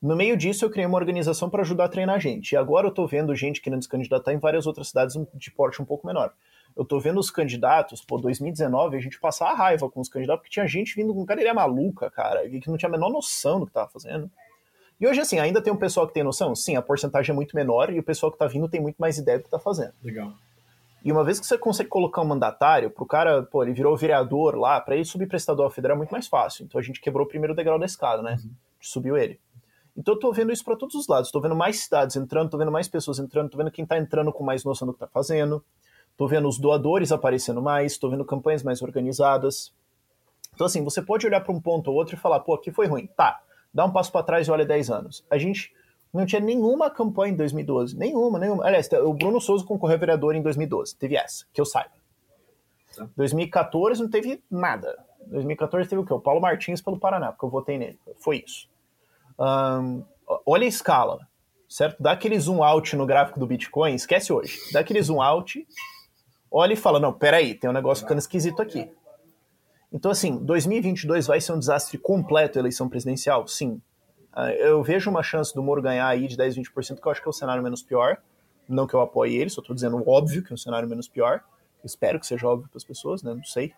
No meio disso, eu criei uma organização para ajudar a treinar gente. E agora eu estou vendo gente querendo se candidatar em várias outras cidades de porte um pouco menor. Eu estou vendo os candidatos, pô, 2019, a gente passar a raiva com os candidatos, porque tinha gente vindo com cara, é maluca, cara, que não tinha a menor noção do que estava fazendo. E hoje, assim, ainda tem um pessoal que tem noção? Sim, a porcentagem é muito menor e o pessoal que está vindo tem muito mais ideia do que está fazendo. Legal. E uma vez que você consegue colocar um mandatário, pro cara, pô, ele virou vereador lá, para ele subir para estadual federal é muito mais fácil. Então a gente quebrou o primeiro degrau da escada, né? Uhum. Subiu ele. Então eu tô vendo isso para todos os lados. Tô vendo mais cidades entrando, tô vendo mais pessoas entrando, tô vendo quem tá entrando com mais noção do que tá fazendo. Tô vendo os doadores aparecendo mais, tô vendo campanhas mais organizadas. Então assim, você pode olhar para um ponto ou outro e falar, pô, aqui foi ruim. Tá, dá um passo para trás e olha 10 anos. A gente não tinha nenhuma campanha em 2012, nenhuma, nenhuma. Aliás, o Bruno Souza concorreu a vereador em 2012, teve essa, que eu saiba. Tá. 2014 não teve nada. 2014 teve o quê? O Paulo Martins pelo Paraná, porque eu votei nele. Foi isso. Um, olha a escala, certo? Dá aquele zoom out no gráfico do Bitcoin, esquece hoje. Dá aquele zoom out, olha e fala, não, peraí, tem um negócio ficando esquisito aqui. Então, assim, 2022 vai ser um desastre completo a eleição presidencial? Sim. Uh, eu vejo uma chance do Moro ganhar aí de 10, 20%, que eu acho que é o cenário menos pior. Não que eu apoie ele, só estou dizendo óbvio que é o cenário menos pior. espero que seja óbvio para as pessoas, né? Não sei.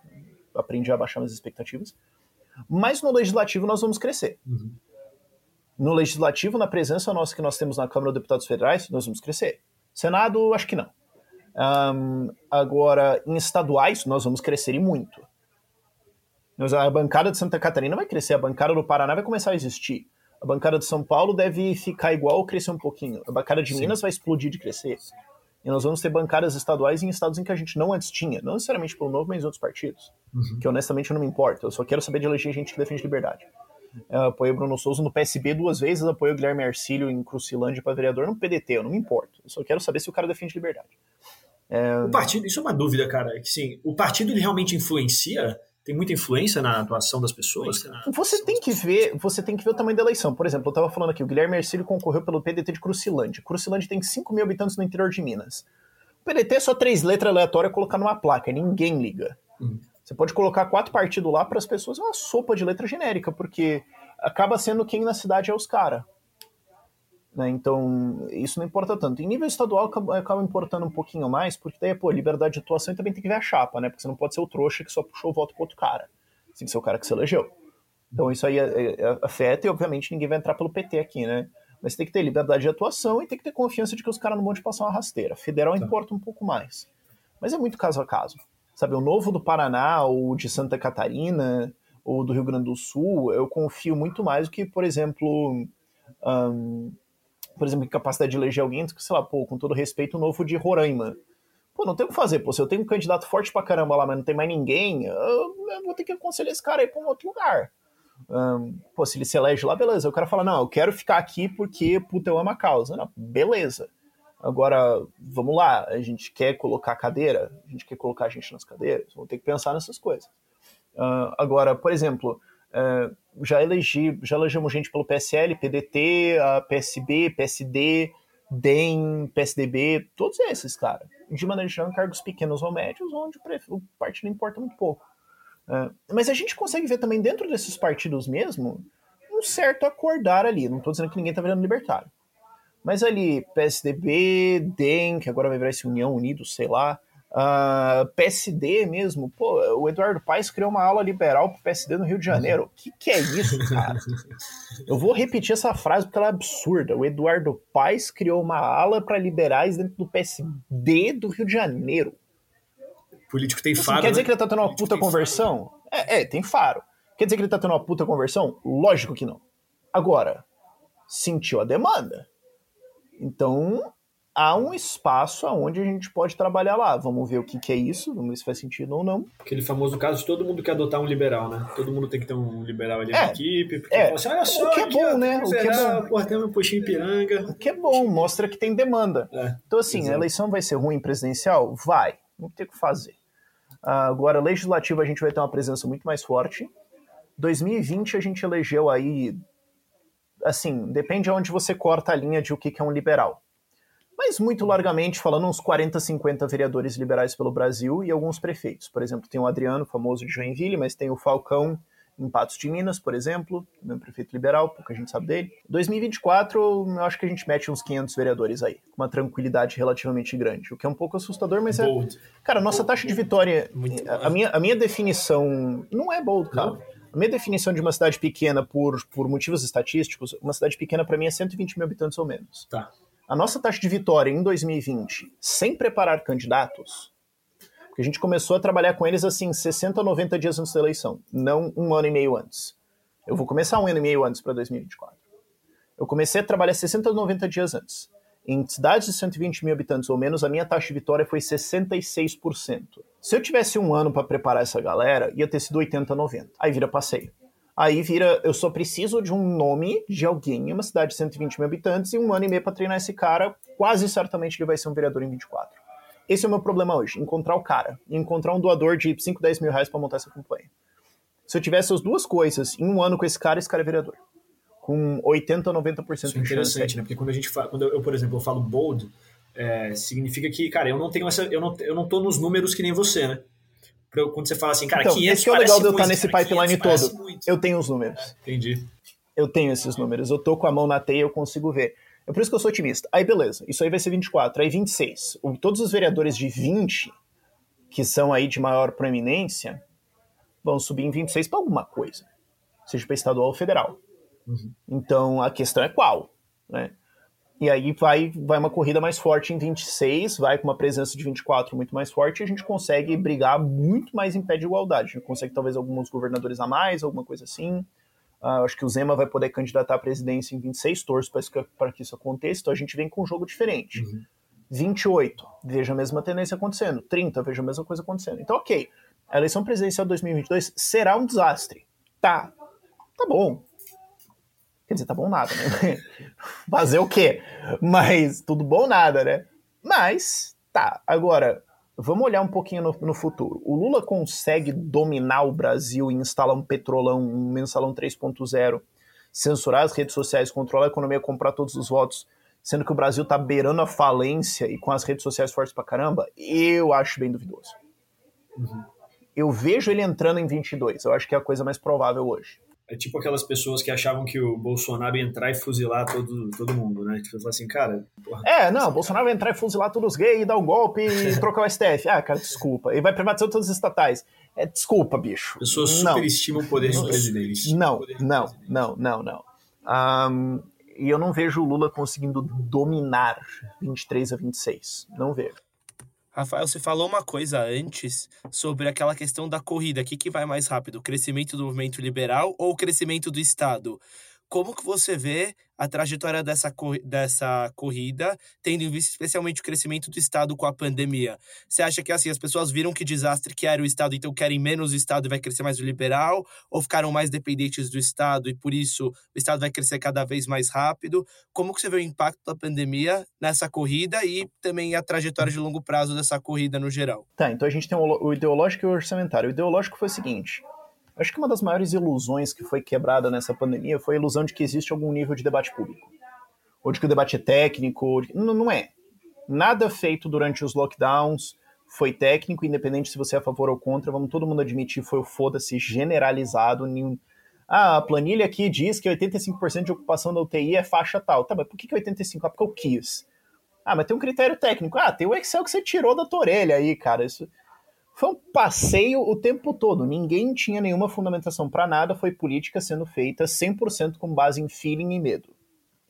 Aprendi a baixar minhas expectativas. Mas no legislativo nós vamos crescer. Uhum no legislativo, na presença nossa que nós temos na Câmara dos Deputados Federais, nós vamos crescer. Senado, acho que não. Um, agora, em estaduais, nós vamos crescer e muito. A bancada de Santa Catarina vai crescer, a bancada do Paraná vai começar a existir. A bancada de São Paulo deve ficar igual ou crescer um pouquinho. A bancada de Sim. Minas vai explodir de crescer. E nós vamos ter bancadas estaduais em estados em que a gente não antes tinha. Não necessariamente pelo Novo, mas em outros partidos. Uhum. Que honestamente eu não me importo. Eu só quero saber de eleger gente que defende liberdade. Eu apoiei Bruno Souza no PSB duas vezes, apoiei o Guilherme Arcílio em Crucilândia para vereador no PDT, eu não me importo. Eu só quero saber se o cara defende liberdade. É... O partido, isso é uma dúvida, cara. Que sim, o partido ele realmente influencia? Tem muita influência na atuação das pessoas? Você tem que ver, você tem que ver o tamanho da eleição. Por exemplo, eu estava falando aqui, o Guilherme Arcílio concorreu pelo PDT de Crucilândia. Crucilândia tem 5 mil habitantes no interior de Minas. O PDT é só três letras aleatórias colocar numa placa, ninguém liga. Uhum. Você pode colocar quatro partidos lá para as pessoas, é uma sopa de letra genérica, porque acaba sendo quem na cidade é os caras. Né? Então, isso não importa tanto. Em nível estadual, acaba, acaba, importando um pouquinho mais, porque daí, pô, liberdade de atuação e também tem que ver a chapa, né? Porque você não pode ser o trouxa que só puxou o voto pro outro cara. Você tem que ser o cara que se elegeu. Então isso aí é, é, é, afeta e, obviamente, ninguém vai entrar pelo PT aqui, né? Mas tem que ter liberdade de atuação e tem que ter confiança de que os caras não vão te passar uma rasteira. Federal tá. importa um pouco mais. Mas é muito caso a caso. Sabe, o novo do Paraná, ou de Santa Catarina, ou do Rio Grande do Sul, eu confio muito mais do que, por exemplo, um, por exemplo, capacidade de eleger alguém, sei lá, pô, com todo respeito, o novo de Roraima. Pô, não tem o que fazer, pô. Se eu tenho um candidato forte pra caramba lá, mas não tem mais ninguém, eu, eu vou ter que aconselhar esse cara aí pra um outro lugar. Um, pô, se ele se elege lá, beleza. O cara fala, não, eu quero ficar aqui porque, puta, eu amo a causa. Não, beleza. Agora, vamos lá, a gente quer colocar cadeira, a gente quer colocar a gente nas cadeiras, vamos ter que pensar nessas coisas. Uh, agora, por exemplo, uh, já elegi, já elegemos gente pelo PSL, PDT, uh, PSB, PSD, DEM, PSDB, todos esses, cara. De maneira geral, cargos pequenos ou médios, onde o partido importa muito pouco. Uh, mas a gente consegue ver também dentro desses partidos mesmo um certo acordar ali. Não estou dizendo que ninguém está virando libertário. Mas ali, PSDB, DEM, que agora vai virar esse União Unidos, sei lá, uh, ah, PSD mesmo, pô, o Eduardo Paes criou uma aula liberal pro PSD no Rio de Janeiro. O que, que é isso, cara? Eu vou repetir essa frase porque ela é absurda. O Eduardo Paes criou uma ala para liberais dentro do PSD do Rio de Janeiro. político tem faro. Assim, quer dizer né? que ele tá tendo uma puta conversão? É, é, tem faro. Quer dizer que ele tá tendo uma puta conversão? Lógico que não. Agora, sentiu a demanda. Então, há um espaço aonde a gente pode trabalhar lá. Vamos ver o que, que, é isso, vamos ver se faz sentido ou não. Aquele famoso caso de todo mundo quer adotar um liberal, né? Todo mundo tem que ter um liberal ali é, na equipe. Porque é, assim, olha só, o que é bom, ó, né? O que é bom. Porra, tem um puxinho piranga. O que é bom, mostra que tem demanda. É, então, assim, exatamente. a eleição vai ser ruim presidencial? Vai. Não tem o que fazer. Agora, legislativo, a gente vai ter uma presença muito mais forte. 2020 a gente elegeu aí, assim, depende de onde você corta a linha de o que é um liberal mas muito largamente falando, uns 40, 50 vereadores liberais pelo Brasil e alguns prefeitos. Por exemplo, tem o Adriano, famoso de Joinville, mas tem o Falcão em Patos de Minas, por exemplo, meu prefeito liberal, pouca gente sabe dele. 2024, eu acho que a gente mete uns 500 vereadores aí, com uma tranquilidade relativamente grande, o que é um pouco assustador, mas bold. é... Cara, nossa bold. taxa de vitória, a, minha, a minha definição não é bold, cara. Não? A minha definição de uma cidade pequena por, por motivos estatísticos, uma cidade pequena para mim é 120 mil habitantes ou menos. Tá a nossa taxa de vitória em 2020, sem preparar candidatos, porque a gente começou a trabalhar com eles assim 60, 90 dias antes da eleição, não um ano e meio antes. Eu vou começar um ano e meio antes para 2024. Eu comecei a trabalhar 60, 90 dias antes. Em cidades de 120 mil habitantes ou menos, a minha taxa de vitória foi 66%. Se eu tivesse um ano para preparar essa galera, ia ter sido 80, 90. Aí vira passeio. Aí vira, eu só preciso de um nome de alguém em uma cidade de 120 mil habitantes e um ano e meio para treinar esse cara, quase certamente ele vai ser um vereador em 24. Esse é o meu problema hoje, encontrar o cara, encontrar um doador de 5, 10 mil reais para montar essa campanha. Se eu tivesse as duas coisas em um ano com esse cara, esse cara é vereador. Com 80 ou 90% Isso é interessante, né? Porque quando a gente fala, quando eu, por exemplo, eu falo bold, é, significa que, cara, eu não tenho essa, eu não, eu não tô nos números que nem você, né? Quando você fala assim, cara, então, 500 que é o legal de eu estar nesse pipeline todo. Eu tenho os números. Entendi. Eu tenho esses números. Eu tô com a mão na teia, eu consigo ver. É por isso que eu sou otimista. Aí, beleza. Isso aí vai ser 24. Aí, 26. O, todos os vereadores de 20, que são aí de maior proeminência, vão subir em 26 para alguma coisa. Seja para estadual ou federal. Uhum. Então, a questão é qual, né? E aí vai, vai uma corrida mais forte em 26, vai com uma presença de 24 muito mais forte, e a gente consegue brigar muito mais em pé de igualdade. A gente consegue talvez alguns governadores a mais, alguma coisa assim. Uh, acho que o Zema vai poder candidatar à presidência em 26, torço para que isso aconteça, então a gente vem com um jogo diferente. Uhum. 28, veja a mesma tendência acontecendo. 30, veja a mesma coisa acontecendo. Então, ok, a eleição presidencial de 2022 será um desastre. Tá, tá bom, Quer dizer, tá bom nada, né? Fazer o quê? Mas tudo bom nada, né? Mas, tá. Agora, vamos olhar um pouquinho no, no, futuro. O Lula consegue dominar o Brasil e instalar um petrolão, um mensalão 3.0, censurar as redes sociais, controlar a economia, comprar todos os votos, sendo que o Brasil tá beirando a falência e com as redes sociais fortes pra caramba? Eu acho bem duvidoso. Uhum. Eu vejo ele entrando em 22. Eu acho que é a coisa mais provável hoje. É tipo aquelas pessoas que achavam que o Bolsonaro ia entrar e fuzilar todo, todo mundo, né? Tipo, falar assim, cara. Porra, é, não, o Bolsonaro vai entrar e fuzilar todos os gays, dar um golpe e trocar o STF. Ah, cara, desculpa. E vai privatizar todos os estatais. É, desculpa, bicho. Pessoas superestimam o poder do presidente. Não, não, não, não, não. Um, e eu não vejo o Lula conseguindo dominar 23 a 26. Não vejo. Rafael, você falou uma coisa antes sobre aquela questão da corrida. O que, que vai mais rápido? O crescimento do movimento liberal ou o crescimento do Estado? Como que você vê a trajetória dessa, dessa corrida, tendo em vista especialmente o crescimento do Estado com a pandemia? Você acha que assim as pessoas viram que desastre que era o Estado, então querem menos o Estado e vai crescer mais o liberal? Ou ficaram mais dependentes do Estado e por isso o Estado vai crescer cada vez mais rápido? Como que você vê o impacto da pandemia nessa corrida e também a trajetória de longo prazo dessa corrida no geral? Tá, então a gente tem o ideológico e o orçamentário. O ideológico foi o seguinte Acho que uma das maiores ilusões que foi quebrada nessa pandemia foi a ilusão de que existe algum nível de debate público. Ou de que o debate é técnico. De... Não, não é. Nada feito durante os lockdowns foi técnico, independente se você é a favor ou contra. Vamos todo mundo admitir, foi o foda-se generalizado. Ah, a planilha aqui diz que 85% de ocupação da UTI é faixa tal. Tá, mas por que, que 85%? Ah, porque eu quis. Ah, mas tem um critério técnico. Ah, tem o Excel que você tirou da tua orelha aí, cara. Isso foi um passeio o tempo todo. Ninguém tinha nenhuma fundamentação para nada. Foi política sendo feita 100% com base em feeling e medo.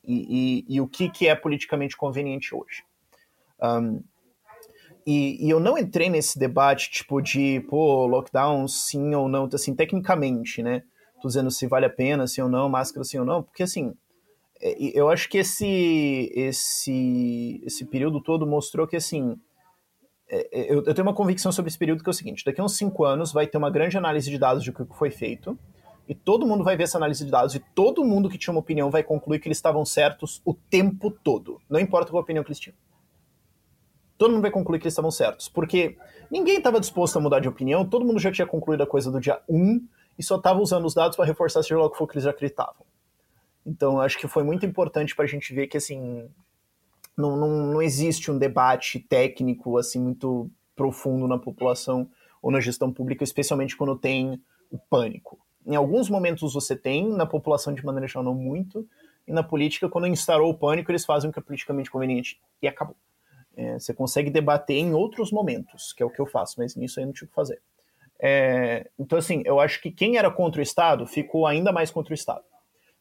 E, e, e o que, que é politicamente conveniente hoje. Um, e, e, eu não entrei nesse debate, tipo, de, pô, lockdown sim ou não, assim, tecnicamente, né? Tô dizendo se vale a pena, sim ou não, máscara sim ou não, porque, assim, é, eu acho que esse, esse, esse período todo mostrou que, assim, eu, eu, tenho uma convicção sobre esse período que é o seguinte: daqui a uns cinco anos vai ter uma grande análise de dados de o que foi feito, e todo mundo vai ver essa análise de dados, e todo mundo que tinha uma opinião vai concluir que eles estavam certos o tempo todo. Não importa qual opinião que eles tinham. Todo mundo vai concluir que eles estavam certos. Porque ninguém estava disposto a mudar de opinião, todo mundo já tinha concluído a coisa do dia 1 e só estava usando os dados para reforçar seja lá o que que eles acreditavam. Então, acho que foi muito importante para a gente ver que, assim, não, não, não existe um debate técnico assim muito profundo na população ou na gestão pública, especialmente quando tem o pânico. Em alguns momentos você tem, na população de maneira geral não muito, e na política, quando instaurou o pânico, eles fazem o que é politicamente conveniente e acabou. É, você consegue debater em outros momentos, que é o que eu faço, mas nisso aí não o que fazer. É, então, assim, eu acho que quem era contra o Estado ficou ainda mais contra o Estado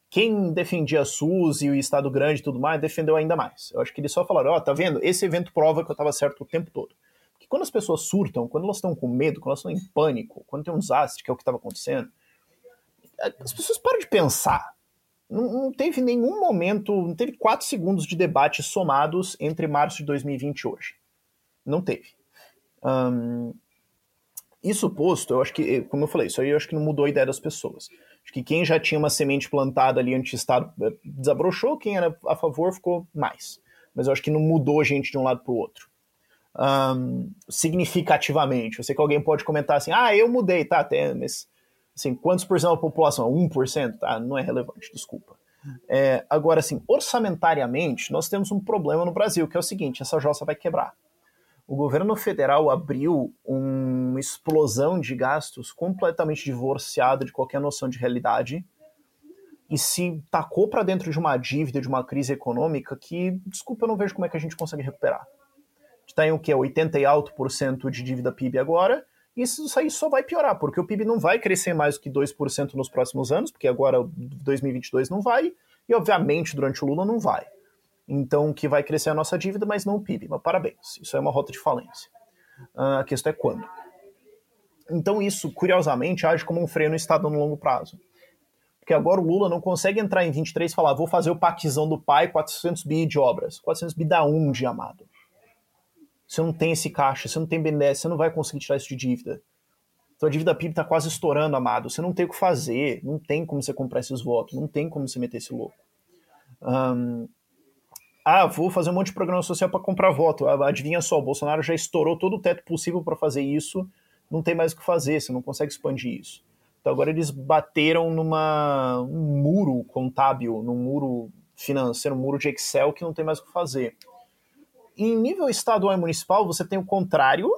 quem defendia a SUS e o Estado grande e tudo mais, defendeu ainda mais. Eu acho que eles só falaram, ó, oh, tá vendo? Esse evento prova que eu estava certo o tempo todo. Porque quando as pessoas surtam, quando elas estão com medo, quando elas estão em pânico, quando tem um desastre, que é o que estava acontecendo, as pessoas param de pensar. Não, não, teve nenhum momento, não teve quatro segundos de debate somados entre março de 2020 e hoje. Não teve. Um, isso posto, eu acho que, como eu falei, isso aí eu acho que não mudou a ideia das pessoas. Acho que quem já tinha uma semente plantada ali anti-Estado eh, desabrochou, quem era a favor ficou mais. Mas eu acho que não mudou a gente de um lado para o outro. Um, significativamente. Eu sei que alguém pode comentar assim, ah, eu mudei, tá, até, mas assim, quantos por cento da população? 1%? Tá, não é relevante, desculpa. É, agora, assim, orçamentariamente, nós temos um problema no Brasil, que é o seguinte, essa jossa vai quebrar o governo federal abriu uma explosão de gastos completamente divorciada de qualquer noção de realidade e se tacou para dentro de uma dívida, de uma crise econômica que, desculpa, eu não vejo como é que a gente consegue recuperar. Está em o que? 80 e alto por cento de dívida PIB agora, e isso aí só vai piorar, porque o PIB não vai crescer mais do que 2% nos próximos anos, porque agora 2022 não vai, e obviamente durante o Lula não vai. Então, que vai crescer a nossa dívida, mas não o PIB. Mas parabéns, isso é uma rota de falência. Uh, a questão é quando. Então, isso, curiosamente, age como um freio no Estado no longo prazo. Porque agora o Lula não consegue entrar em 23 e falar, vou fazer o paquizão do pai, 400 bi de obras. 400 bi dá um de amado. Você não tem esse caixa, você não tem BNDES, você não vai conseguir tirar isso de dívida. Sua dívida PIB está quase estourando, amado. Você não tem o que fazer, não tem como você comprar esses votos, não tem como você meter esse louco. Um, ah, vou fazer um monte de programa social para comprar voto. Ah, adivinha só, o Bolsonaro já estourou todo o teto possível para fazer isso, não tem mais o que fazer, você não consegue expandir isso. Então agora eles bateram numa um muro contábil, num muro financeiro, um muro de Excel que não tem mais o que fazer. Em nível estadual e municipal, você tem o contrário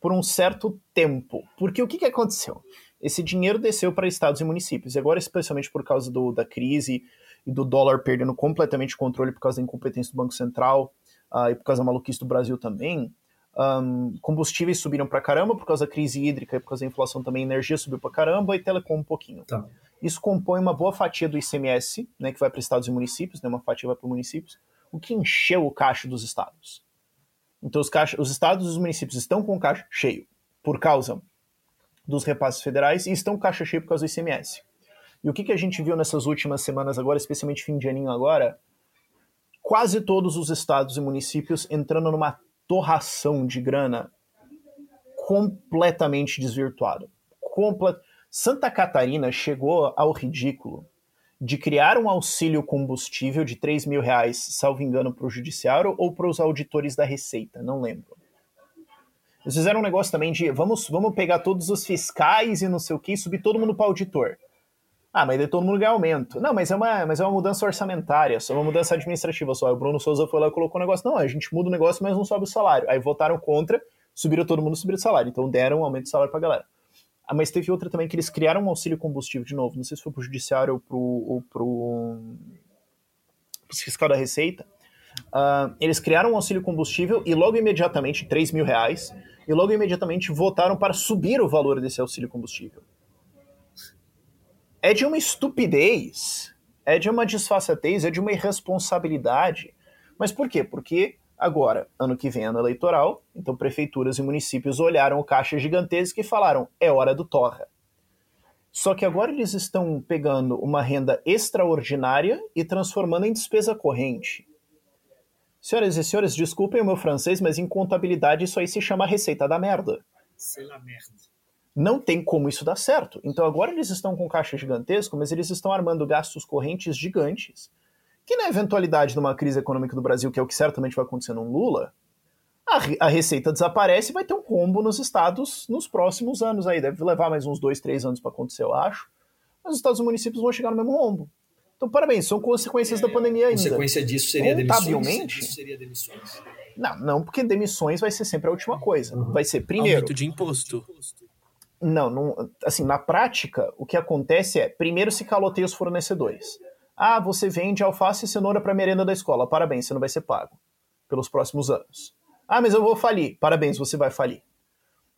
por um certo tempo. Porque o que, que aconteceu? esse dinheiro desceu para estados e municípios. E agora, especialmente por causa do, da crise e do dólar perdendo completamente o controle por causa da incompetência do Banco Central uh, e por causa da maluquice do Brasil também, um, combustíveis subiram para caramba por causa da crise hídrica e por causa da inflação também, energia subiu para caramba e telecom um pouquinho. Tá. Isso compõe uma boa fatia do ICMS, né, que vai para estados e municípios, né, uma fatia vai para municípios, o que encheu o caixa dos estados. Então os, caixa, os estados e os municípios estão com o caixa cheio por causa dos repasses federais e estão caixa cheio por causa do ICMS. E o que, que a gente viu nessas últimas semanas agora, especialmente fim de aninho agora? Quase todos os estados e municípios entrando numa torração de grana completamente desvirtuada. Comple... Santa Catarina chegou ao ridículo de criar um auxílio combustível de 3 mil reais, salvo engano, para o judiciário ou para os auditores da Receita, não lembro. Eles fizeram um negócio também de vamos, vamos pegar todos os fiscais e não sei o que e subir todo mundo para auditor. Ah, mas daí todo mundo ganha aumento. Não, mas é uma, mas é uma mudança orçamentária, só uma mudança administrativa só. O Bruno Souza foi lá e colocou o negócio. Não, a gente muda o negócio, mas não sobe o salário. Aí votaram contra, subiram todo mundo, subiram o salário. Então deram um aumento de salário pra galera. Ah, mas teve outra também que eles criaram um auxílio combustível de novo. Não sei se foi pro judiciário ou pro, ou pro, pro fiscal da Receita. Uh, eles criaram um auxílio combustível e logo imediatamente, 3 mil reais, e logo imediatamente votaram para subir o valor desse auxílio combustível é de uma estupidez, é de uma disfarçatez, é de uma irresponsabilidade. Mas por quê? Porque agora, ano que vem, ano eleitoral, então prefeituras e municípios olharam o caixa gigantesco e falaram: é hora do torra. Só que agora eles estão pegando uma renda extraordinária e transformando em despesa corrente. Senhoras e senhores, desculpem o meu francês, mas em contabilidade isso aí se chama receita da merda. C'est la merde não tem como isso dar certo. Então agora eles estão com caixa gigantesco, mas eles estão armando gastos correntes gigantes, que na eventualidade de uma crise econômica do Brasil, que é o que certamente vai acontecer no Lula, a, a receita desaparece e vai ter um rombo nos estados nos próximos anos aí. Deve levar mais uns dois, três anos para acontecer, eu acho. Mas os estados e municípios vão chegar no mesmo rombo. Então, parabéns, são consequências é, da pandemia ainda. Consequência disso seria demissões? seria demissões? Não, não, porque demissões vai ser sempre a última coisa. Vai ser primeiro. Aumento de imposto. Não, não, assim, na prática, o que acontece é, primeiro se caloteia os fornecedores. Ah, você vende alface e cenoura para merenda da escola. Parabéns, você não vai ser pago pelos próximos anos. Ah, mas eu vou falir. Parabéns, você vai falir.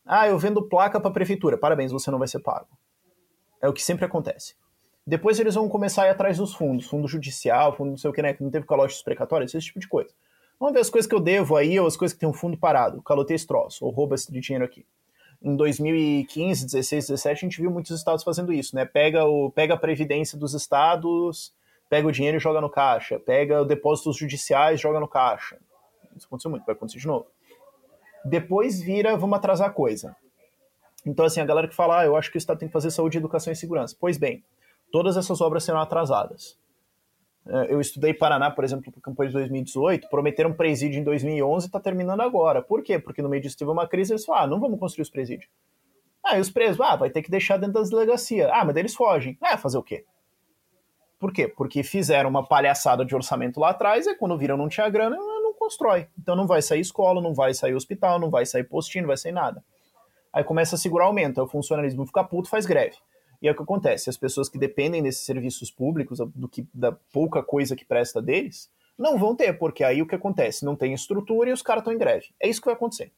Ah, eu vendo placa para a prefeitura. Parabéns, você não vai ser pago. É o que sempre acontece. Depois eles vão começar a ir atrás dos fundos, fundo judicial, fundo não sei o que, né, que não teve calócios precatórios, esse tipo de coisa. Vamos ver as coisas que eu devo aí, ou as coisas que tem um fundo parado, calotei esse troço, ou rouba esse dinheiro aqui em 2015, 16, 17, a gente viu muitos estados fazendo isso, né? Pega, o, pega a previdência dos estados, pega o dinheiro e joga no caixa, pega depósitos judiciais joga no caixa. Isso aconteceu muito, vai acontecer de novo. Depois vira, vamos atrasar a coisa. Então, assim, a galera que fala, ah, eu acho que o Estado tem que fazer saúde, educação e segurança. Pois bem, todas essas obras serão atrasadas. É, eu estudei Paraná, por exemplo, para campanha de 2018, prometeram presídio em 2011 e está terminando agora. Por quê? Porque no meio disso teve uma crise eles falaram, ah, não vamos construir os presídios. Ah, e os presos? Ah, vai ter que deixar dentro das delegacias. Ah, mas eles fogem. Ah, fazer o quê? Por quê? Porque fizeram uma palhaçada de orçamento lá atrás e quando viram não tinha grana, não constrói. Então não vai sair escola, não vai sair hospital, não vai sair postinho, não vai sair nada. Aí começa a segurar aumento, aí o funcionalismo fica puto, faz greve. E é o que acontece, as pessoas que dependem desses serviços públicos, do que da pouca coisa que presta deles, não vão ter, porque aí o que acontece? Não tem estrutura e os caras estão em greve. É isso que vai acontecer.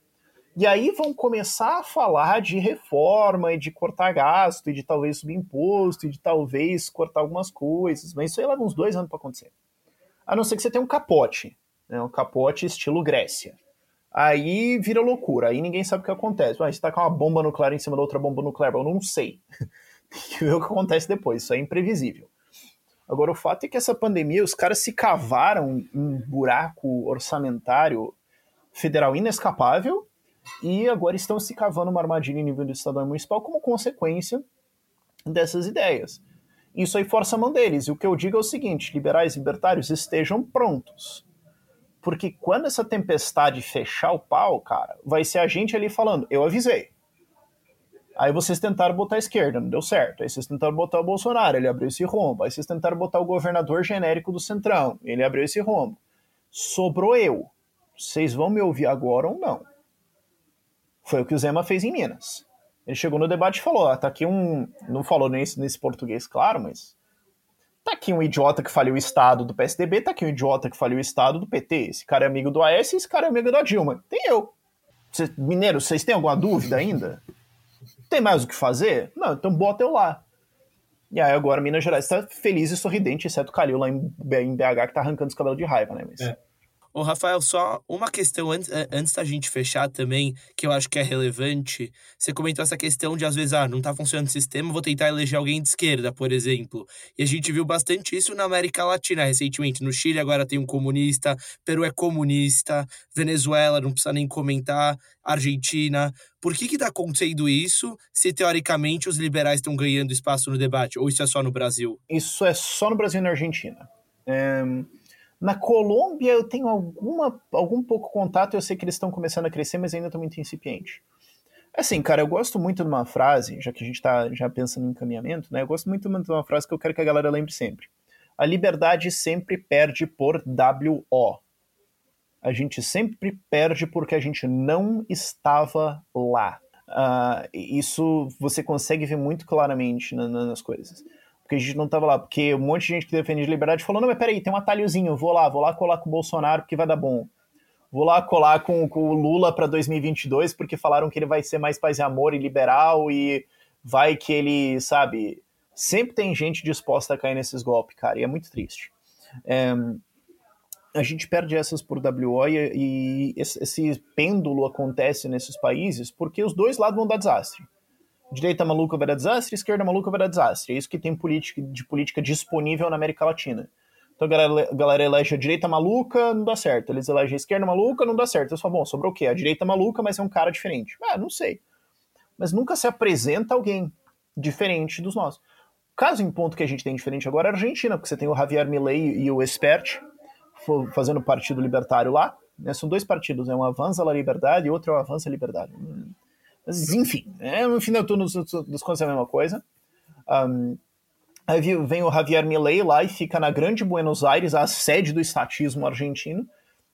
E aí vão começar a falar de reforma e de cortar gasto e de talvez subir imposto e de talvez cortar algumas coisas, mas isso aí leva uns dois anos para acontecer. A não ser que você tenha um capote, né, um capote estilo Grécia. Aí vira loucura, aí ninguém sabe o que acontece. Ah, você tá com uma bomba nuclear em cima da outra bomba nuclear, eu não sei. Que ver o que acontece depois, isso é imprevisível. Agora, o fato é que essa pandemia, os caras se cavaram um buraco orçamentário federal inescapável e agora estão se cavando uma armadilha em nível do estadual e municipal como consequência dessas ideias. Isso aí força a mão deles. E o que eu digo é o seguinte: liberais libertários estejam prontos. Porque quando essa tempestade fechar o pau, cara, vai ser a gente ali falando: eu avisei. Aí vocês tentaram botar a esquerda, não deu certo. Aí vocês tentaram botar o Bolsonaro, ele abriu esse rombo. Aí vocês tentaram botar o governador genérico do Centrão, ele abriu esse rombo. Sobrou eu. Vocês vão me ouvir agora ou não? Foi o que o Zema fez em Minas. Ele chegou no debate e falou: ah, tá aqui um. Não falou nesse, nesse português, claro, mas. Tá aqui um idiota que faliu o Estado do PSDB, tá aqui um idiota que faliu o Estado do PT. Esse cara é amigo do AS esse cara é amigo da Dilma. Tem eu. Cê, mineiro, vocês têm alguma dúvida ainda? Tem mais o que fazer? Não, então bota eu lá. E aí agora Minas Gerais está feliz e sorridente, exceto o Calil lá em BH que tá arrancando os cabelos de raiva, né? Mas... É. Ô, Rafael, só uma questão antes, antes da gente fechar também, que eu acho que é relevante. Você comentou essa questão de, às vezes, ah, não tá funcionando o sistema, vou tentar eleger alguém de esquerda, por exemplo. E a gente viu bastante isso na América Latina recentemente. No Chile agora tem um comunista, Peru é comunista, Venezuela, não precisa nem comentar, Argentina. Por que que tá acontecendo isso, se teoricamente os liberais estão ganhando espaço no debate? Ou isso é só no Brasil? Isso é só no Brasil e na Argentina. É na Colômbia eu tenho alguma, algum pouco contato, eu sei que eles estão começando a crescer, mas ainda estão muito incipiente. Assim, cara, eu gosto muito de uma frase, já que a gente está já pensando em encaminhamento, né? Eu gosto muito de uma frase que eu quero que a galera lembre sempre. A liberdade sempre perde por WO. A gente sempre perde porque a gente não estava lá. Uh, isso você consegue ver muito claramente na, na, nas coisas porque a gente não tava lá, porque um monte de gente que defende liberdade falou, não, mas peraí, tem um atalhozinho, vou lá, vou lá colar com o Bolsonaro porque vai dar bom. Vou lá colar com, com o Lula para 2022 porque falaram que ele vai ser mais paz e amor e liberal e vai que ele, sabe, sempre tem gente disposta a cair nesses golpes, cara, e é muito triste. É, a gente perde essas por WO e, e esse, esse pêndulo acontece nesses países porque os dois lados vão dar desastre. Direita maluca vai dar desastre, esquerda maluca vai dar desastre. É isso que tem de política disponível na América Latina. Então a galera, a galera elege a direita maluca, não dá certo. Eles elegem a esquerda maluca, não dá certo. Eles falam, bom, sobrou o quê? A direita maluca, mas é um cara diferente. Ah, não sei. Mas nunca se apresenta alguém diferente dos nossos. O caso em ponto que a gente tem diferente agora é a Argentina, porque você tem o Javier Milei e o Espert fazendo o Partido Libertário lá. Né? São dois partidos, né? um Avança a Liberdade e outro é o Avança a Liberdade. Mas, enfim, é, no final tudo dos contos é a mesma coisa. Um, aí vem o Javier Milei lá e fica na grande Buenos Aires, a sede do estatismo argentino,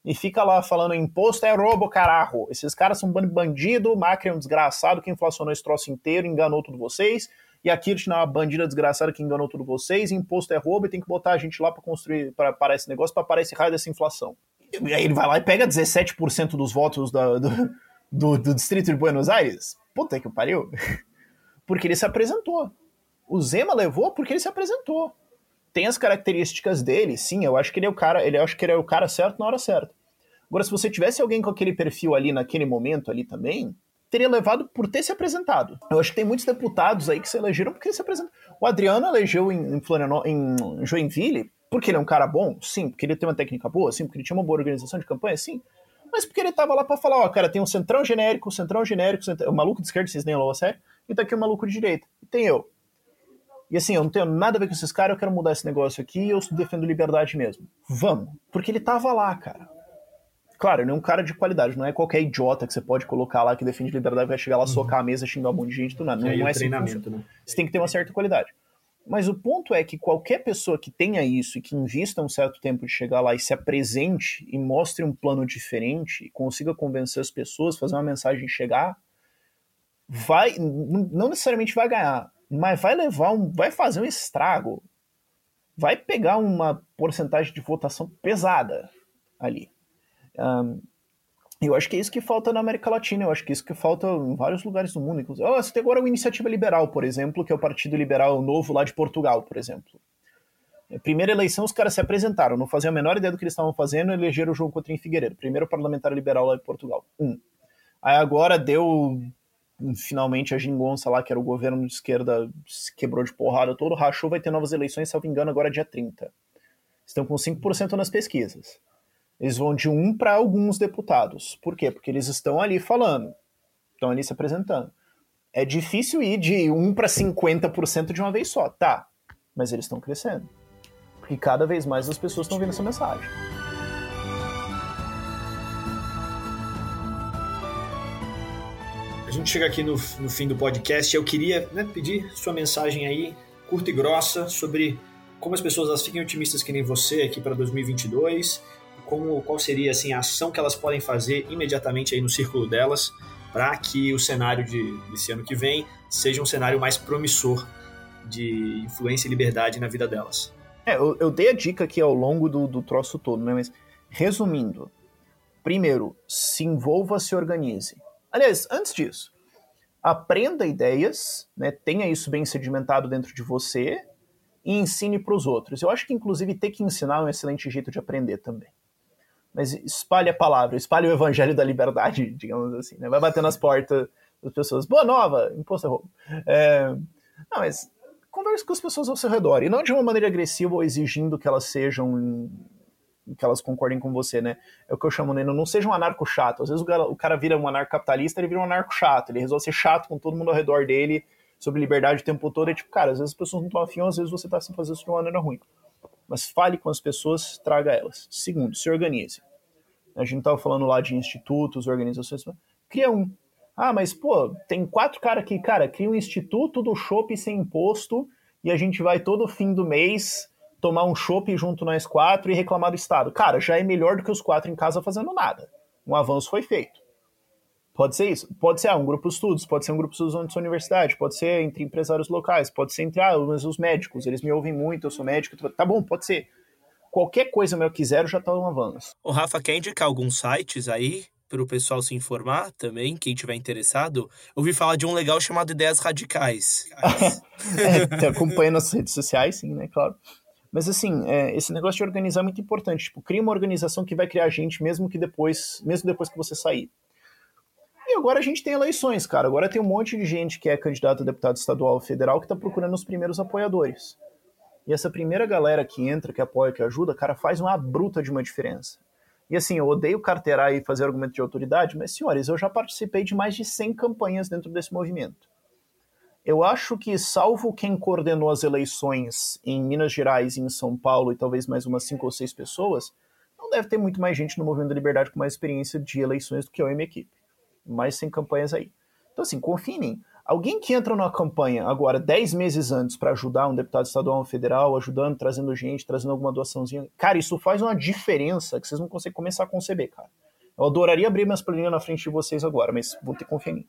e fica lá falando imposto é roubo, caralho. Esses caras são bandido, Macri é um desgraçado que inflacionou esse troço inteiro, enganou tudo vocês, e a Kirchner é uma bandida desgraçada que enganou tudo vocês, imposto é roubo e tem que botar a gente lá para construir, para parar esse negócio, para parar esse raio dessa inflação. E aí ele vai lá e pega 17% dos votos da, do, do, do distrito de Buenos Aires? Puta que pariu. Porque ele se apresentou. O Zema levou porque ele se apresentou. Tem as características dele, sim, eu acho que ele é o cara, ele acho que ele é o cara certo na hora certa. Agora, se você tivesse alguém com aquele perfil ali naquele momento ali também, teria levado por ter se apresentado. Eu acho que tem muitos deputados aí que se elegeram porque se apresentou. O Adriano elegeu em, em, em Joinville porque ele é um cara bom? Sim. Porque ele tem uma técnica boa? Sim. Porque ele tinha uma boa organização de campanha? Sim mas porque ele tava lá para falar, ó, cara, tem um centrão genérico, centrão genérico, centrão... o maluco de esquerda, vocês nem a sério, e tá aqui o maluco de direita, e tem eu. E assim, eu não tenho nada a ver com esses caras, eu quero mudar esse negócio aqui e eu defendo liberdade mesmo. Vamos. Porque ele tava lá, cara. Claro, ele é um cara de qualidade, não é qualquer idiota que você pode colocar lá que defende liberdade vai chegar lá, socar a mesa, xingar um monte de gente, do nada. Não, não é assim. Né? Você tem que ter uma certa qualidade. Mas o ponto é que qualquer pessoa que tenha isso e que invista um certo tempo de chegar lá e se apresente e mostre um plano diferente e consiga convencer as pessoas, fazer uma mensagem chegar, vai não necessariamente vai ganhar, mas vai levar um, vai fazer um estrago, vai pegar uma porcentagem de votação pesada ali. Um, eu acho que é isso que falta na América Latina, eu acho que é isso que falta em vários lugares do mundo. Inclusive, oh, você tem agora a Iniciativa Liberal, por exemplo, que é o Partido Liberal Novo lá de Portugal, por exemplo. Primeira eleição, os caras se apresentaram, não faziam a menor ideia do que eles estavam fazendo, elegeram o João Coutinho Figueiredo, primeiro parlamentar liberal lá de Portugal. Um. Aí agora deu finalmente a gingonça lá, que era o governo de esquerda, se quebrou de porrada todo, rachou, vai ter novas eleições, me engano, agora dia 30. Estão com 5% nas pesquisas. Eles vão de um para alguns deputados. Por quê? Porque eles estão ali falando, estão ali se apresentando. É difícil ir de 1 para 50% de uma vez só, tá? Mas eles estão crescendo. Porque cada vez mais as pessoas estão vendo essa mensagem. A gente chega aqui no, no fim do podcast. Eu queria né, pedir sua mensagem aí, curta e grossa, sobre como as pessoas elas fiquem otimistas que nem você aqui para 2022 como, qual seria assim, a ação que elas podem fazer imediatamente aí no círculo delas para que o cenário de, desse ano que vem seja um cenário mais promissor de influência e liberdade na vida delas. É, eu, eu dei a dica aqui ao longo do, do troço todo, né? Mas, resumindo, primeiro, se envolva, se organize. Aliás, antes disso, aprenda ideias, né? tenha isso bem sedimentado dentro de você e ensine para os outros. Eu acho que, inclusive, ter que ensinar é um excelente jeito de aprender também. Mas espalhe a palavra, espalhe o evangelho da liberdade, digamos assim. Né? Vai bater nas portas das pessoas. Boa nova, imposto é roubo. É... Não, mas converse com as pessoas ao seu redor. E não de uma maneira agressiva ou exigindo que elas sejam. que elas concordem com você, né? É o que eu chamo, né? Não seja um anarco chato. Às vezes o cara, o cara vira um anarco capitalista, ele vira um anarco chato. Ele resolve ser chato com todo mundo ao redor dele sobre liberdade o tempo todo. É tipo, cara, às vezes as pessoas não estão afim, às vezes você está assim fazendo isso de uma maneira ruim. Mas fale com as pessoas, traga elas. Segundo, se organize. A gente estava falando lá de institutos, organizações. Cria um. Ah, mas, pô, tem quatro caras aqui, cara, cria um instituto do chopp sem imposto e a gente vai todo fim do mês tomar um chopp junto nós quatro e reclamar do Estado. Cara, já é melhor do que os quatro em casa fazendo nada. Um avanço foi feito. Pode ser isso? Pode ser ah, um grupo de estudos, pode ser um grupo de estudos da sua universidade, pode ser entre empresários locais, pode ser entre ah, os médicos, eles me ouvem muito, eu sou médico. Tá bom, pode ser. Qualquer coisa que eu quiser já tá um avanço. O Rafa, quer indicar alguns sites aí para o pessoal se informar também, quem tiver interessado, ouvi falar de um legal chamado Ideias Radicais. é, acompanha nas redes sociais, sim, né, claro. Mas assim, é, esse negócio de organizar é muito importante. Tipo, cria uma organização que vai criar gente mesmo que depois, mesmo depois que você sair. Agora a gente tem eleições, cara. Agora tem um monte de gente que é candidato a deputado estadual federal que está procurando os primeiros apoiadores. E essa primeira galera que entra, que apoia, que ajuda, cara, faz uma bruta de uma diferença. E assim, eu odeio carteirar e fazer argumento de autoridade, mas senhores, eu já participei de mais de 100 campanhas dentro desse movimento. Eu acho que, salvo quem coordenou as eleições em Minas Gerais e em São Paulo, e talvez mais umas cinco ou seis pessoas, não deve ter muito mais gente no Movimento da Liberdade com mais experiência de eleições do que eu e minha equipe. Mais 100 campanhas aí. Então, assim, confiem. Alguém que entra numa campanha agora, 10 meses antes, para ajudar um deputado estadual ou federal, ajudando, trazendo gente, trazendo alguma doaçãozinha, cara, isso faz uma diferença que vocês não conseguem começar a conceber, cara. Eu adoraria abrir minhas planilhas na frente de vocês agora, mas vou ter que confiar em mim.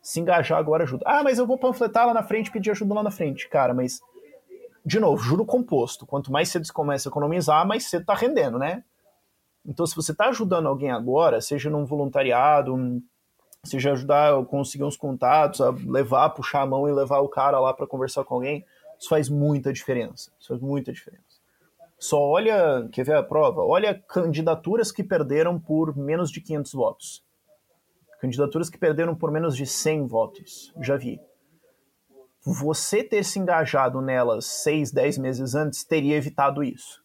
Se engajar agora ajuda. Ah, mas eu vou panfletar lá na frente, pedir ajuda lá na frente. Cara, mas, de novo, juro composto. Quanto mais cedo você começa a economizar, mais cedo tá rendendo, né? Então, se você tá ajudando alguém agora, seja num voluntariado, um seja ajudar a conseguir uns contatos, a levar, puxar a mão e levar o cara lá para conversar com alguém, isso faz muita diferença. Isso faz muita diferença. Só olha, quer ver a prova? Olha candidaturas que perderam por menos de 500 votos. Candidaturas que perderam por menos de 100 votos. Já vi. Você ter se engajado nelas 6, 10 meses antes teria evitado isso.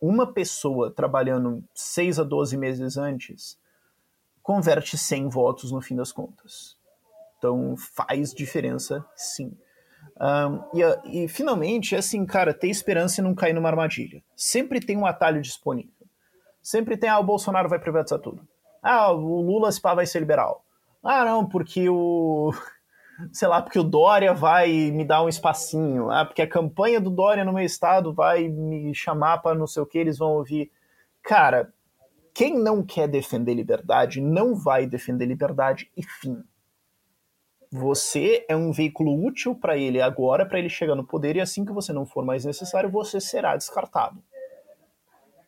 Uma pessoa trabalhando 6 a 12 meses antes converte 100 votos no fim das contas. Então faz diferença, sim. Um, e, e, finalmente, é assim, cara, ter esperança e não cair numa armadilha. Sempre tem um atalho disponível. Sempre tem, ah, o Bolsonaro vai privatizar tudo. Ah, o Lula se pá vai ser liberal. Ah, não, porque o. Sei lá, porque o Dória vai me dar um espacinho. Ah, porque a campanha do Dória no meu estado vai me chamar para não sei o que, eles vão ouvir. Cara, quem não quer defender liberdade não vai defender liberdade e fim. Você é um veículo útil para ele agora, para ele chegar no poder, e assim que você não for mais necessário, você será descartado.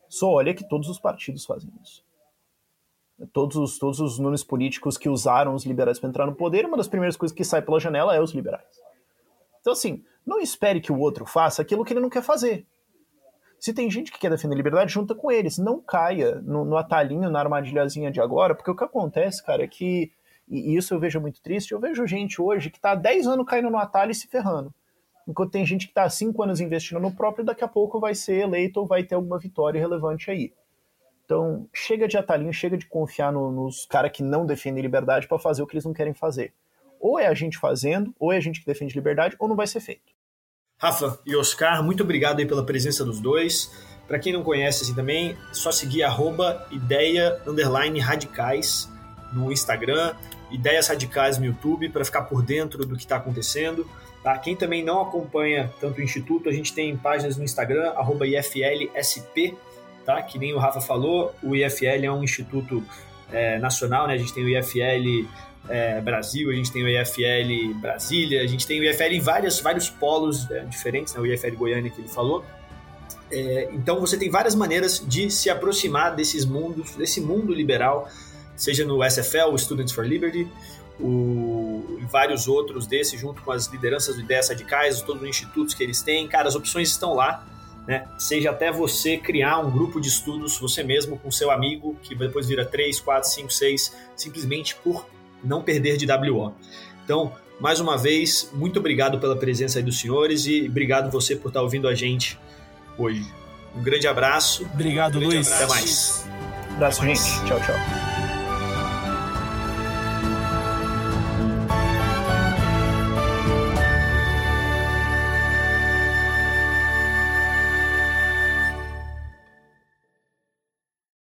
Só olha que todos os partidos fazem isso. Todos os, todos os nomes políticos que usaram os liberais para entrar no poder, uma das primeiras coisas que sai pela janela é os liberais. Então, assim, não espere que o outro faça aquilo que ele não quer fazer. Se tem gente que quer defender liberdade, junta com eles. Não caia no, no atalhinho, na armadilhazinha de agora, porque o que acontece, cara, é que, e isso eu vejo muito triste, eu vejo gente hoje que tá há 10 anos caindo no atalho e se ferrando. Enquanto tem gente que está há 5 anos investindo no próprio daqui a pouco vai ser eleito ou vai ter alguma vitória relevante aí. Então, chega de atalhinho, chega de confiar no, nos caras que não defendem liberdade para fazer o que eles não querem fazer. Ou é a gente fazendo, ou é a gente que defende liberdade, ou não vai ser feito. Rafa e Oscar, muito obrigado aí pela presença dos dois. Para quem não conhece assim também, é só seguir arroba ideia underline radicais no Instagram, ideias radicais no YouTube para ficar por dentro do que está acontecendo. Tá? Quem também não acompanha tanto o Instituto, a gente tem páginas no Instagram, arroba IFLSP, tá? que nem o Rafa falou, o IFL é um instituto é, nacional, né? A gente tem o IFL é, Brasil, a gente tem o IFL Brasília, a gente tem o IFL em várias, vários polos é, diferentes, né? o IFL Goiânia que ele falou. É, então você tem várias maneiras de se aproximar desses mundos, desse mundo liberal, seja no SFL, o Students for Liberty, o, e vários outros desses, junto com as lideranças do Ideias Radicais, todos os institutos que eles têm. Cara, as opções estão lá. Né? Seja até você criar um grupo de estudos, você mesmo, com seu amigo, que depois vira 3, 4, 5, 6, simplesmente por não perder de WO. Então, mais uma vez, muito obrigado pela presença aí dos senhores e obrigado você por estar ouvindo a gente hoje. Um grande abraço. Obrigado, um grande Luiz. Abraço. Até mais. Abraço, gente. Tchau, tchau.